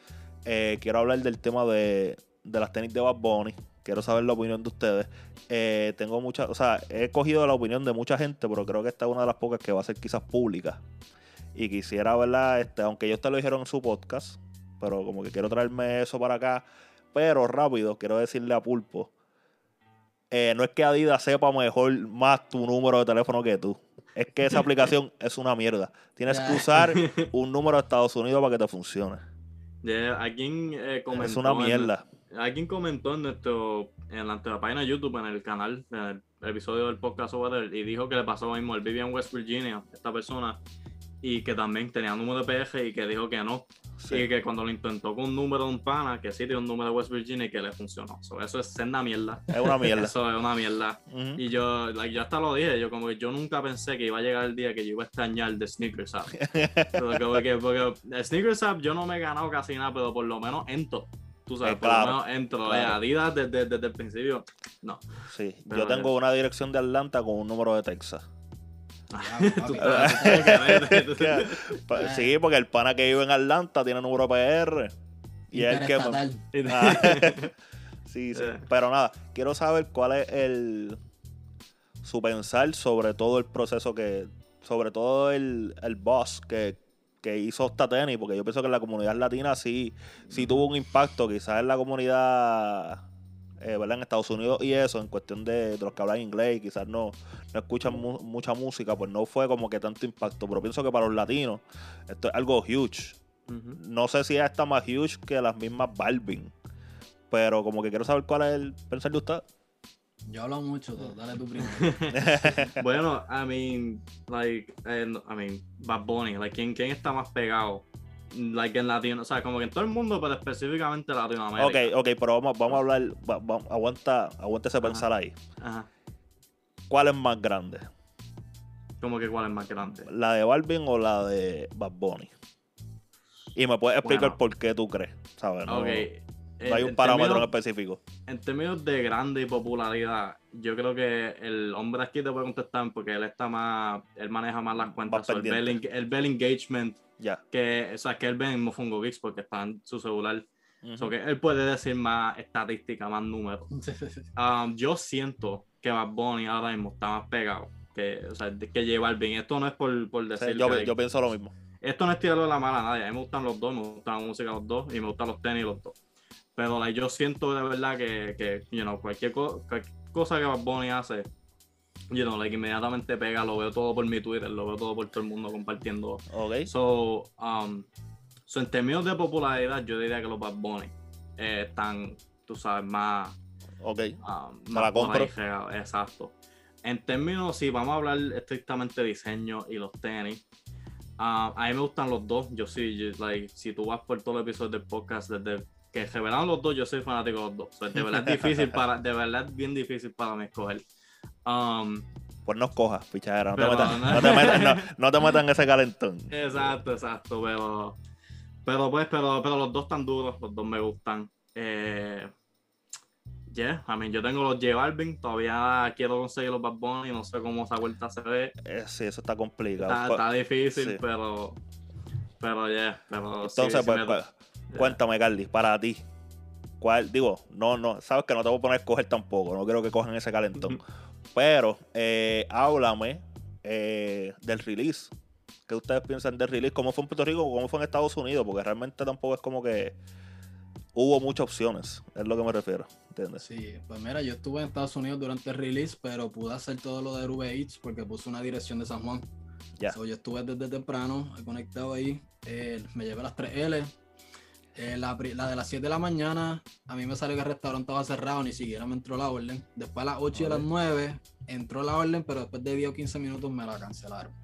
Eh, quiero hablar del tema de, de, las tenis de Bad Bunny. Quiero saber la opinión de ustedes. Eh, tengo mucha, o sea, he cogido la opinión de mucha gente, pero creo que esta es una de las pocas que va a ser quizás pública. Y quisiera, ¿verdad? Este, aunque ellos te lo dijeron en su podcast, pero como que quiero traerme eso para acá pero rápido, quiero decirle a Pulpo. Eh, no es que Adidas sepa mejor más tu número de teléfono que tú. Es que esa aplicación es una mierda. Tienes que usar un número de Estados Unidos para que te funcione. alguien eh, comentó es una mierda. alguien comentó en nuestro en la, página de YouTube, en el canal, en el episodio del podcast over y dijo que le pasó lo mismo. Él vivía en West Virginia, esta persona, y que también tenía un número de PG y que dijo que no, y que cuando lo intentó con un número de un pana, que sí tiene un número de West Virginia y que le funcionó. eso es ser una mierda. Es una mierda. eso es una mierda. Y yo, like, yo hasta lo dije, yo como que yo nunca pensé que iba a llegar el día que yo iba a extrañar de Sneakers App. porque, porque Sneakers App yo no me he ganado casi nada, pero por lo menos entro. Tú sabes, por lo menos entro. Adidas desde, desde, el principio, no. Sí, yo tengo una dirección de Atlanta con un número de Texas. sí, porque el pana que vive en Atlanta tiene número PR. Y es el que. Ah, sí, sí. Eh. Pero nada, quiero saber cuál es el. Su pensar sobre todo el proceso que. Sobre todo el, el boss que, que hizo esta tenis, porque yo pienso que en la comunidad latina sí, sí tuvo un impacto, quizás en la comunidad eh, ¿verdad? en Estados Unidos y eso, en cuestión de, los que hablan inglés y quizás no, no escuchan mucha música, pues no fue como que tanto impacto. Pero pienso que para los latinos esto es algo huge. No sé si está más huge que las mismas Balvin, pero como que quiero saber cuál es el pensar de usted. Yo hablo mucho, dale tu primero. bueno, I mean, like, eh, I mean, Bad Bunny, like, ¿quién, ¿quién está más pegado? Like en Latino, o sea, como que en todo el mundo, pero específicamente Latinoamérica. Ok, ok, pero vamos, vamos a hablar, aguanta, aguanta ese pensar ahí. Ajá. ¿Cuál es más grande? ¿Cómo que cuál es más grande? ¿La de Balvin o la de Bad Bunny? Y me puedes explicar por qué tú crees, ¿sabes? No, hay un parámetro específico. En términos de grande y popularidad, yo creo que el hombre aquí te puede contestar porque él está más, él maneja más las cuentas. el, bell, engagement ya. Que, o sea, que él ve en Mofongo Geeks porque está en su celular. Uh que él puede decir más estadística, más números. Um, yo siento que Bad Bunny ahora mismo está más pegado que, o sea, que lleva el bien. Esto no es por, por decir. yo, yo, pienso lo mismo. Esto no es tirarlo de la mala a nadie. A mí me gustan los dos, me gustan la música los dos y me gustan los tenis los dos. Pero like, yo siento de verdad que, que you know, cualquier, cualquier cosa que Bad Bunny hace you know, like inmediatamente pega, lo veo todo por mi Twitter, lo veo todo por todo el mundo compartiendo. Ok. So, um, so en términos de popularidad, yo diría que los Bad Bunny eh, están, tú sabes, más. Ok. Um, más la compro. exacto. En términos, si vamos a hablar estrictamente de diseño y los tenis, um, a mí me gustan los dos. Yo sí, like, si tú vas por todo el episodio del podcast, desde que revelaron los dos, yo soy fanático de los dos. de verdad es difícil para, de verdad es bien difícil para mí escoger. Um, pues no cojas, fichadera. No, te metas, no, te metas, en ese calentón. Exacto, exacto. Pero, pero pues, pero, pero los dos están duros, los dos me gustan. Eh, yeah, I mean, yo tengo los J Balvin, todavía quiero conseguir los Bad Bunny, no sé cómo esa vuelta se ve. Eh, sí, eso está complicado. Está, pues, difícil, pero, pero yeah, pero Entonces, pues, pues cuéntame, Carly, para ti, ¿cuál, digo, no, no, sabes que no te voy a poner a escoger tampoco, no quiero que cojan ese calentón. Pero eh, háblame eh, del release. ¿Qué ustedes piensan del release? ¿Cómo fue en Puerto Rico o cómo fue en Estados Unidos? Porque realmente tampoco es como que hubo muchas opciones, es lo que me refiero. ¿Entiendes? Sí, pues mira, yo estuve en Estados Unidos durante el release, pero pude hacer todo lo de Uber Eats porque puse una dirección de San Juan. Ya. yo estuve desde temprano, he conectado ahí, eh, me llevé las 3L, eh, la, de las 7 de la mañana, a mí me salió que el restaurante estaba cerrado, ni siquiera me entró la orden. Después a las 8 y a las 9 entró la orden, pero después de 10 o 15 minutos me la cancelaron.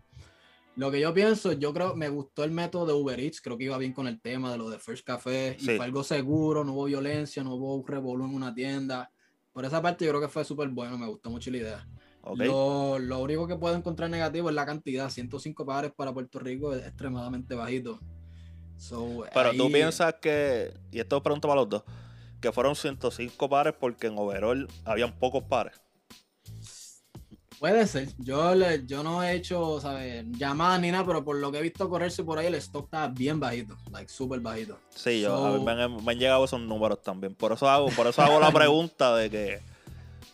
Lo que yo pienso, yo creo, me gustó el método de Uber Eats, creo que iba bien con el tema de lo de First Café, y fue algo seguro, no hubo violencia, no hubo un revolú en una tienda. Por esa parte yo creo que fue súper bueno, me gustó mucho la idea. Lo, lo, único que puedo encontrar negativo es la cantidad, 105 pares para Puerto Rico es extremadamente bajito. Pero tú piensas que, y esto es pregunta para los dos, que fueron 105 pares porque en overall habían pocos pares. Puede ser. Yo, le, yo no he hecho, ¿sabes? Llamadas ni nada, pero por lo que he visto correrse por ahí, el stock está bien bajito, like súper bajito. Sí, yo, a mí me, han, llegado esos números también. Por eso hago, por eso hago la pregunta de que.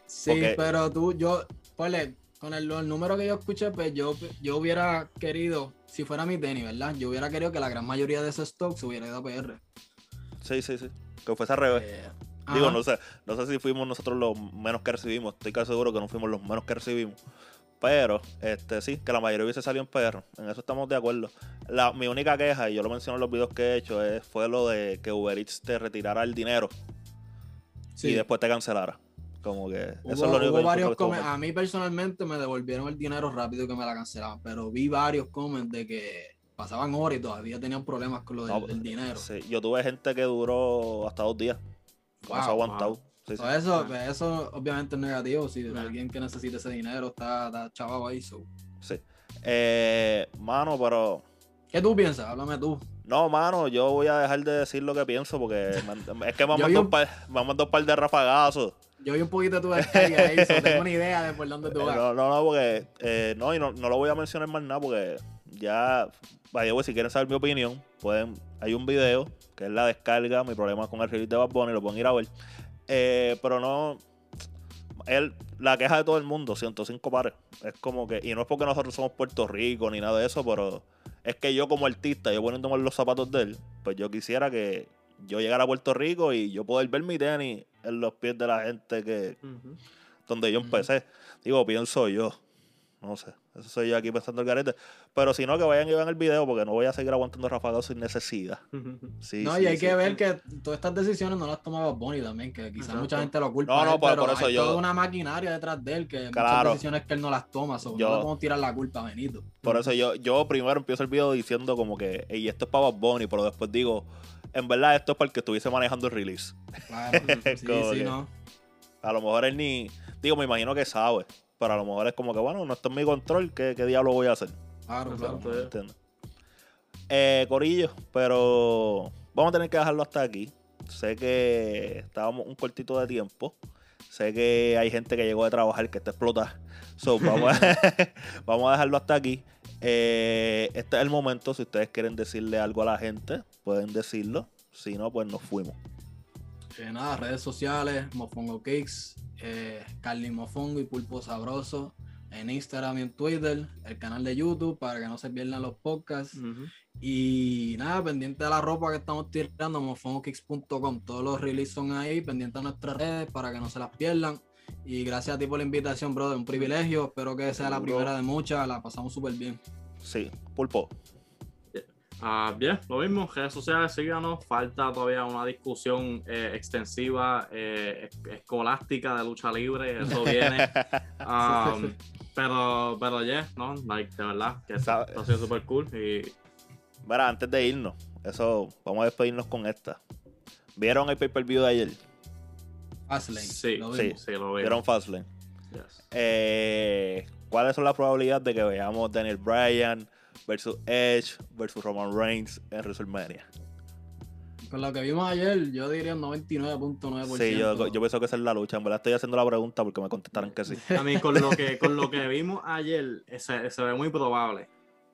Sí, pero tú, yo, pues, con el, número que yo escuché, pues yo, yo hubiera querido si fuera mi tenis, ¿verdad? Yo hubiera querido que la gran mayoría de ese stock se hubiera ido a PR. Sí, sí, sí. Que fuese al revés. Eh, Digo, no sé, no sé si fuimos nosotros los menos que recibimos. Estoy casi seguro que no fuimos los menos que recibimos. Pero, este, sí, que la mayoría hubiese salido en PR. En eso estamos de acuerdo. La, mi única queja, y yo lo menciono en los videos que he hecho, es, fue lo de que Uber Eats te retirara el dinero y después te cancelara. Como que eso es lo único varios A mí personalmente me devolvieron el dinero rápido y que me la cancelaban, pero vi varios comments de que pasaban horas y todavía tenían problemas con lo del, dinero. Sí, yo tuve gente que duró hasta dos días. Wow, eso aguantado. eso, pues, eso obviamente es negativo. Si alguien que necesita ese dinero está, está chavado ahí. So. Sí. Eh, mano, pero. ¿Qué tú piensas? Háblame tú. No, mano, yo voy a dejar de decir lo que pienso porque es que vamos, a un par, vamos a par de rafagazos yo vi un poquito de tu descarga ahí, so tengo una idea de por dónde tú vas. No, no, no, porque eh, no, y no, no lo voy a mencionar más nada porque ya, vaya, pues, si quieren saber mi opinión, pueden, hay un video que es la descarga, mi problema con el release de Bad Bunny, lo pueden ir a ver. Eh, pero no, él, la queja de todo el mundo, 105 pares. Es como que, y no es porque nosotros somos Puerto Rico ni nada de eso, pero es que yo como artista, yo poniéndome los zapatos de él, pues yo quisiera que yo llegara a Puerto Rico y yo poder ver mi tenis en los pies de la gente que donde yo empecé. Digo, pienso yo. No sé. Eso soy yo aquí pensando el garete. Pero si no, que vayan y vean el video porque no voy a seguir aguantando rafagados sin necesidad. Sí, no, y hay que ver que todas estas decisiones no las tomaba Bonnie también, que quizás mucha gente lo culpa. No, no, por, pero eso hay toda una maquinaria detrás de él que muchas decisiones que él no las toma. So, yo, no le podemos tirar la culpa a Benito. Por eso yo, yo primero empiezo el video diciendo como que, y esto es para Bonnie, pero después digo, en verdad esto es para el que estuviese manejando el release. Claro, sí, sí, no. A lo mejor él ni, digo, me imagino que sabe. Pero a lo mejor es como que, bueno, no está en mi control, ¿qué, qué diablo voy a hacer? Claro, claro. Entiendo. Eh, Corillo, pero vamos a tener que dejarlo hasta aquí. Sé que estábamos un cortito de tiempo. Sé que hay gente que llegó de trabajar que está explotada. So, vamos, a, vamos a dejarlo hasta aquí. Eh, este es el momento. Si ustedes quieren decirle algo a la gente, pueden decirlo. Si no, pues nos fuimos. Eh, nada, redes sociales, Mofongo Cakes, eh, Carly Mofongo y Pulpo Sabroso en Instagram y en Twitter, el canal de YouTube para que no se pierdan los podcasts. Y nada, pendiente de la ropa que estamos tirando, mofongokicks.com. Todos los releases son ahí, pendiente de nuestras redes para que no se las pierdan. Y gracias a ti por la invitación, brother. Un privilegio. Espero que sea la primera de muchas. La pasamos súper bien. Sí, Pulpo. Ah, bien, lo mismo, redes sociales, síganos. Falta todavía una discusión eh, extensiva, eh, escolástica de lucha libre. Eso viene. Um, pero, pero, yeah, no, like, de verdad, que está, ha sido súper cool. Y... Mira, antes de irnos, eso, vamos a despedirnos con esta. ¿Vieron el pay-per-view de ayer? Fastlane. Sí, lo sí, sí, lo vi. ¿Vieron Fastlane? Eh, ¿Cuáles son las probabilidades de que veamos Daniel Bryan? versus Edge versus Roman Reigns en WrestleMania. Con lo que vimos ayer, yo diría un 99.9%. Sí, yo, yo pienso que esa es la lucha. En verdad estoy haciendo la pregunta porque me contestaron que sí. A mí, con lo que, con lo que vimos ayer, se, se ve muy probable.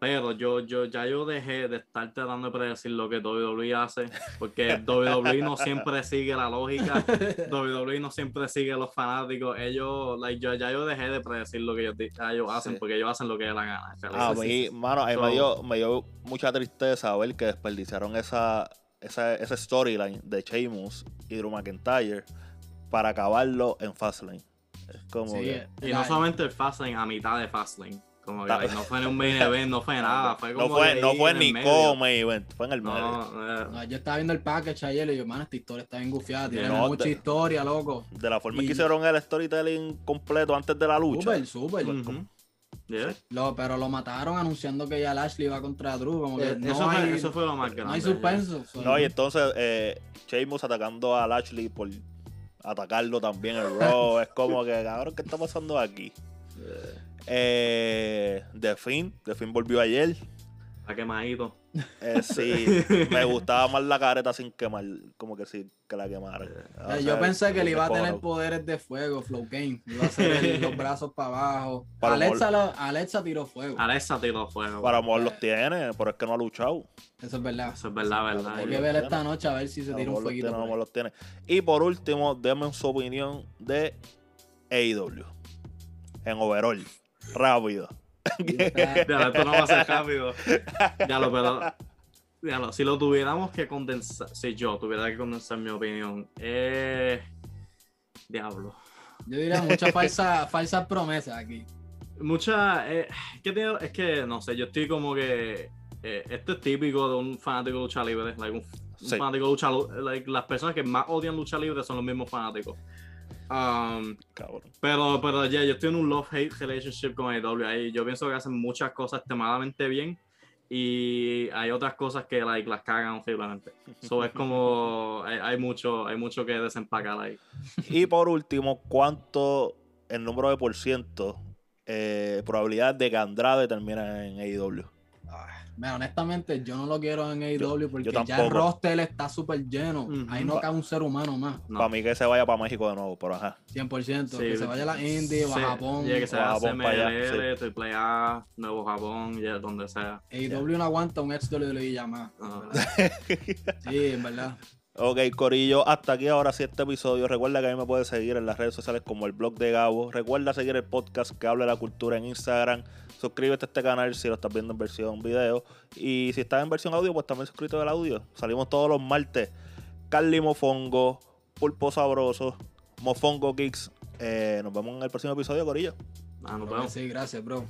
Pero yo, yo, ya yo dejé de estar tratando de predecir lo que WWE hace, porque WWE no siempre sigue la lógica, WWE no siempre sigue a los fanáticos. Ellos, like, yo, ya yo dejé de predecir lo que ellos, hacen, porque ellos hacen lo que les la gana. A mí, mano, me, dio, me dio mucha tristeza ver que desperdiciaron esa, esa, esa storyline de Sheamus y Drew McIntyre para acabarlo en Fastlane. Es como y no solamente el Fastlane, a mitad de Fastlane. Como que no fue en un main event, no fue nada. Fue como no fue, no fue ni como event, fue en el medio. No, yo estaba viendo el package ayer y yo, man, esta historia está bien gufiada, tiene mucha historia, loco. De la forma en que hicieron el storytelling completo antes de la lucha. Súper, súper. pero lo mataron anunciando que ya Lashley iba contra Drew. Como que eh, no eso, hay, fue, eso fue lo más grande. No hay suspenso. No, y entonces eh, Sheamus atacando a Lashley por atacarlo también el Raw. es como que, cabrón, ¿qué está pasando aquí? Eh. Eh, The Fin, The Fin volvió ayer. Está quemadito. Eh, sí, me gustaba más la careta sin quemar, como que sí, que la quemara. Eh, yo pensé que le iba a tener poderes de fuego, Flow Game. Iba a hacer los brazos para abajo. Alexa, Alexa tiró fuego. Alexa tiró fuego. Para amor los tiene, pero es que no ha luchado. Eso es verdad. Eso es verdad, verdad. Hay que ver esta noche a ver si se tira un fueguito. Tiene, los tiene. Y por último, denme su opinión de AEW en overall rápido. ya, esto no va a ser rápido. Ya lo, pero. si lo tuviéramos que condensar, si yo tuviera que condensar mi opinión, eh, diablo. Yo diría muchas falsas falsa promesas aquí. Mucha, eh, es que no sé, yo estoy como que eh, esto es típico de un fanático de lucha libre, like un, fanático de lucha like, las personas que más odian lucha libre son los mismos fanáticos. Um, pero, pero ya, yo estoy en un love-hate relationship con AEW. Yo pienso que hacen muchas cosas extremadamente bien y hay otras cosas que like, las cagan horriblemente. So es como hay, mucho, hay mucho que desempacar ahí. Y por último, ¿cuánto el número de por ciento eh, probabilidad de que Andrade termine en AEW? Mira, honestamente, yo no lo quiero en AEW porque ya el roster está súper lleno. Ahí no cae un ser humano más. Para mí que se vaya para México de nuevo, pero ajá. 100%. que se vaya a la India o a Japón. que se vaya a CMLL, Triple A, Nuevo Japón, ya donde sea. AEW no aguanta un ex WWE ya más. sí, en verdad. Ok, Corillo, hasta aquí ahora sí este episodio. Recuerda que a mí me puedes seguir en las redes sociales como el blog de Gabo. Recuerda seguir el podcast que habla de la cultura en Instagram. Suscríbete a este canal si lo estás viendo en versión video. Y si estás en versión audio, pues también suscríbete al audio. Salimos todos los martes. Carly Mofongo, Pulpo Sabroso, Mofongo Kicks. Eh, nos vemos en el próximo episodio, Corillo. Ah, nos vemos. Sí, gracias, bro.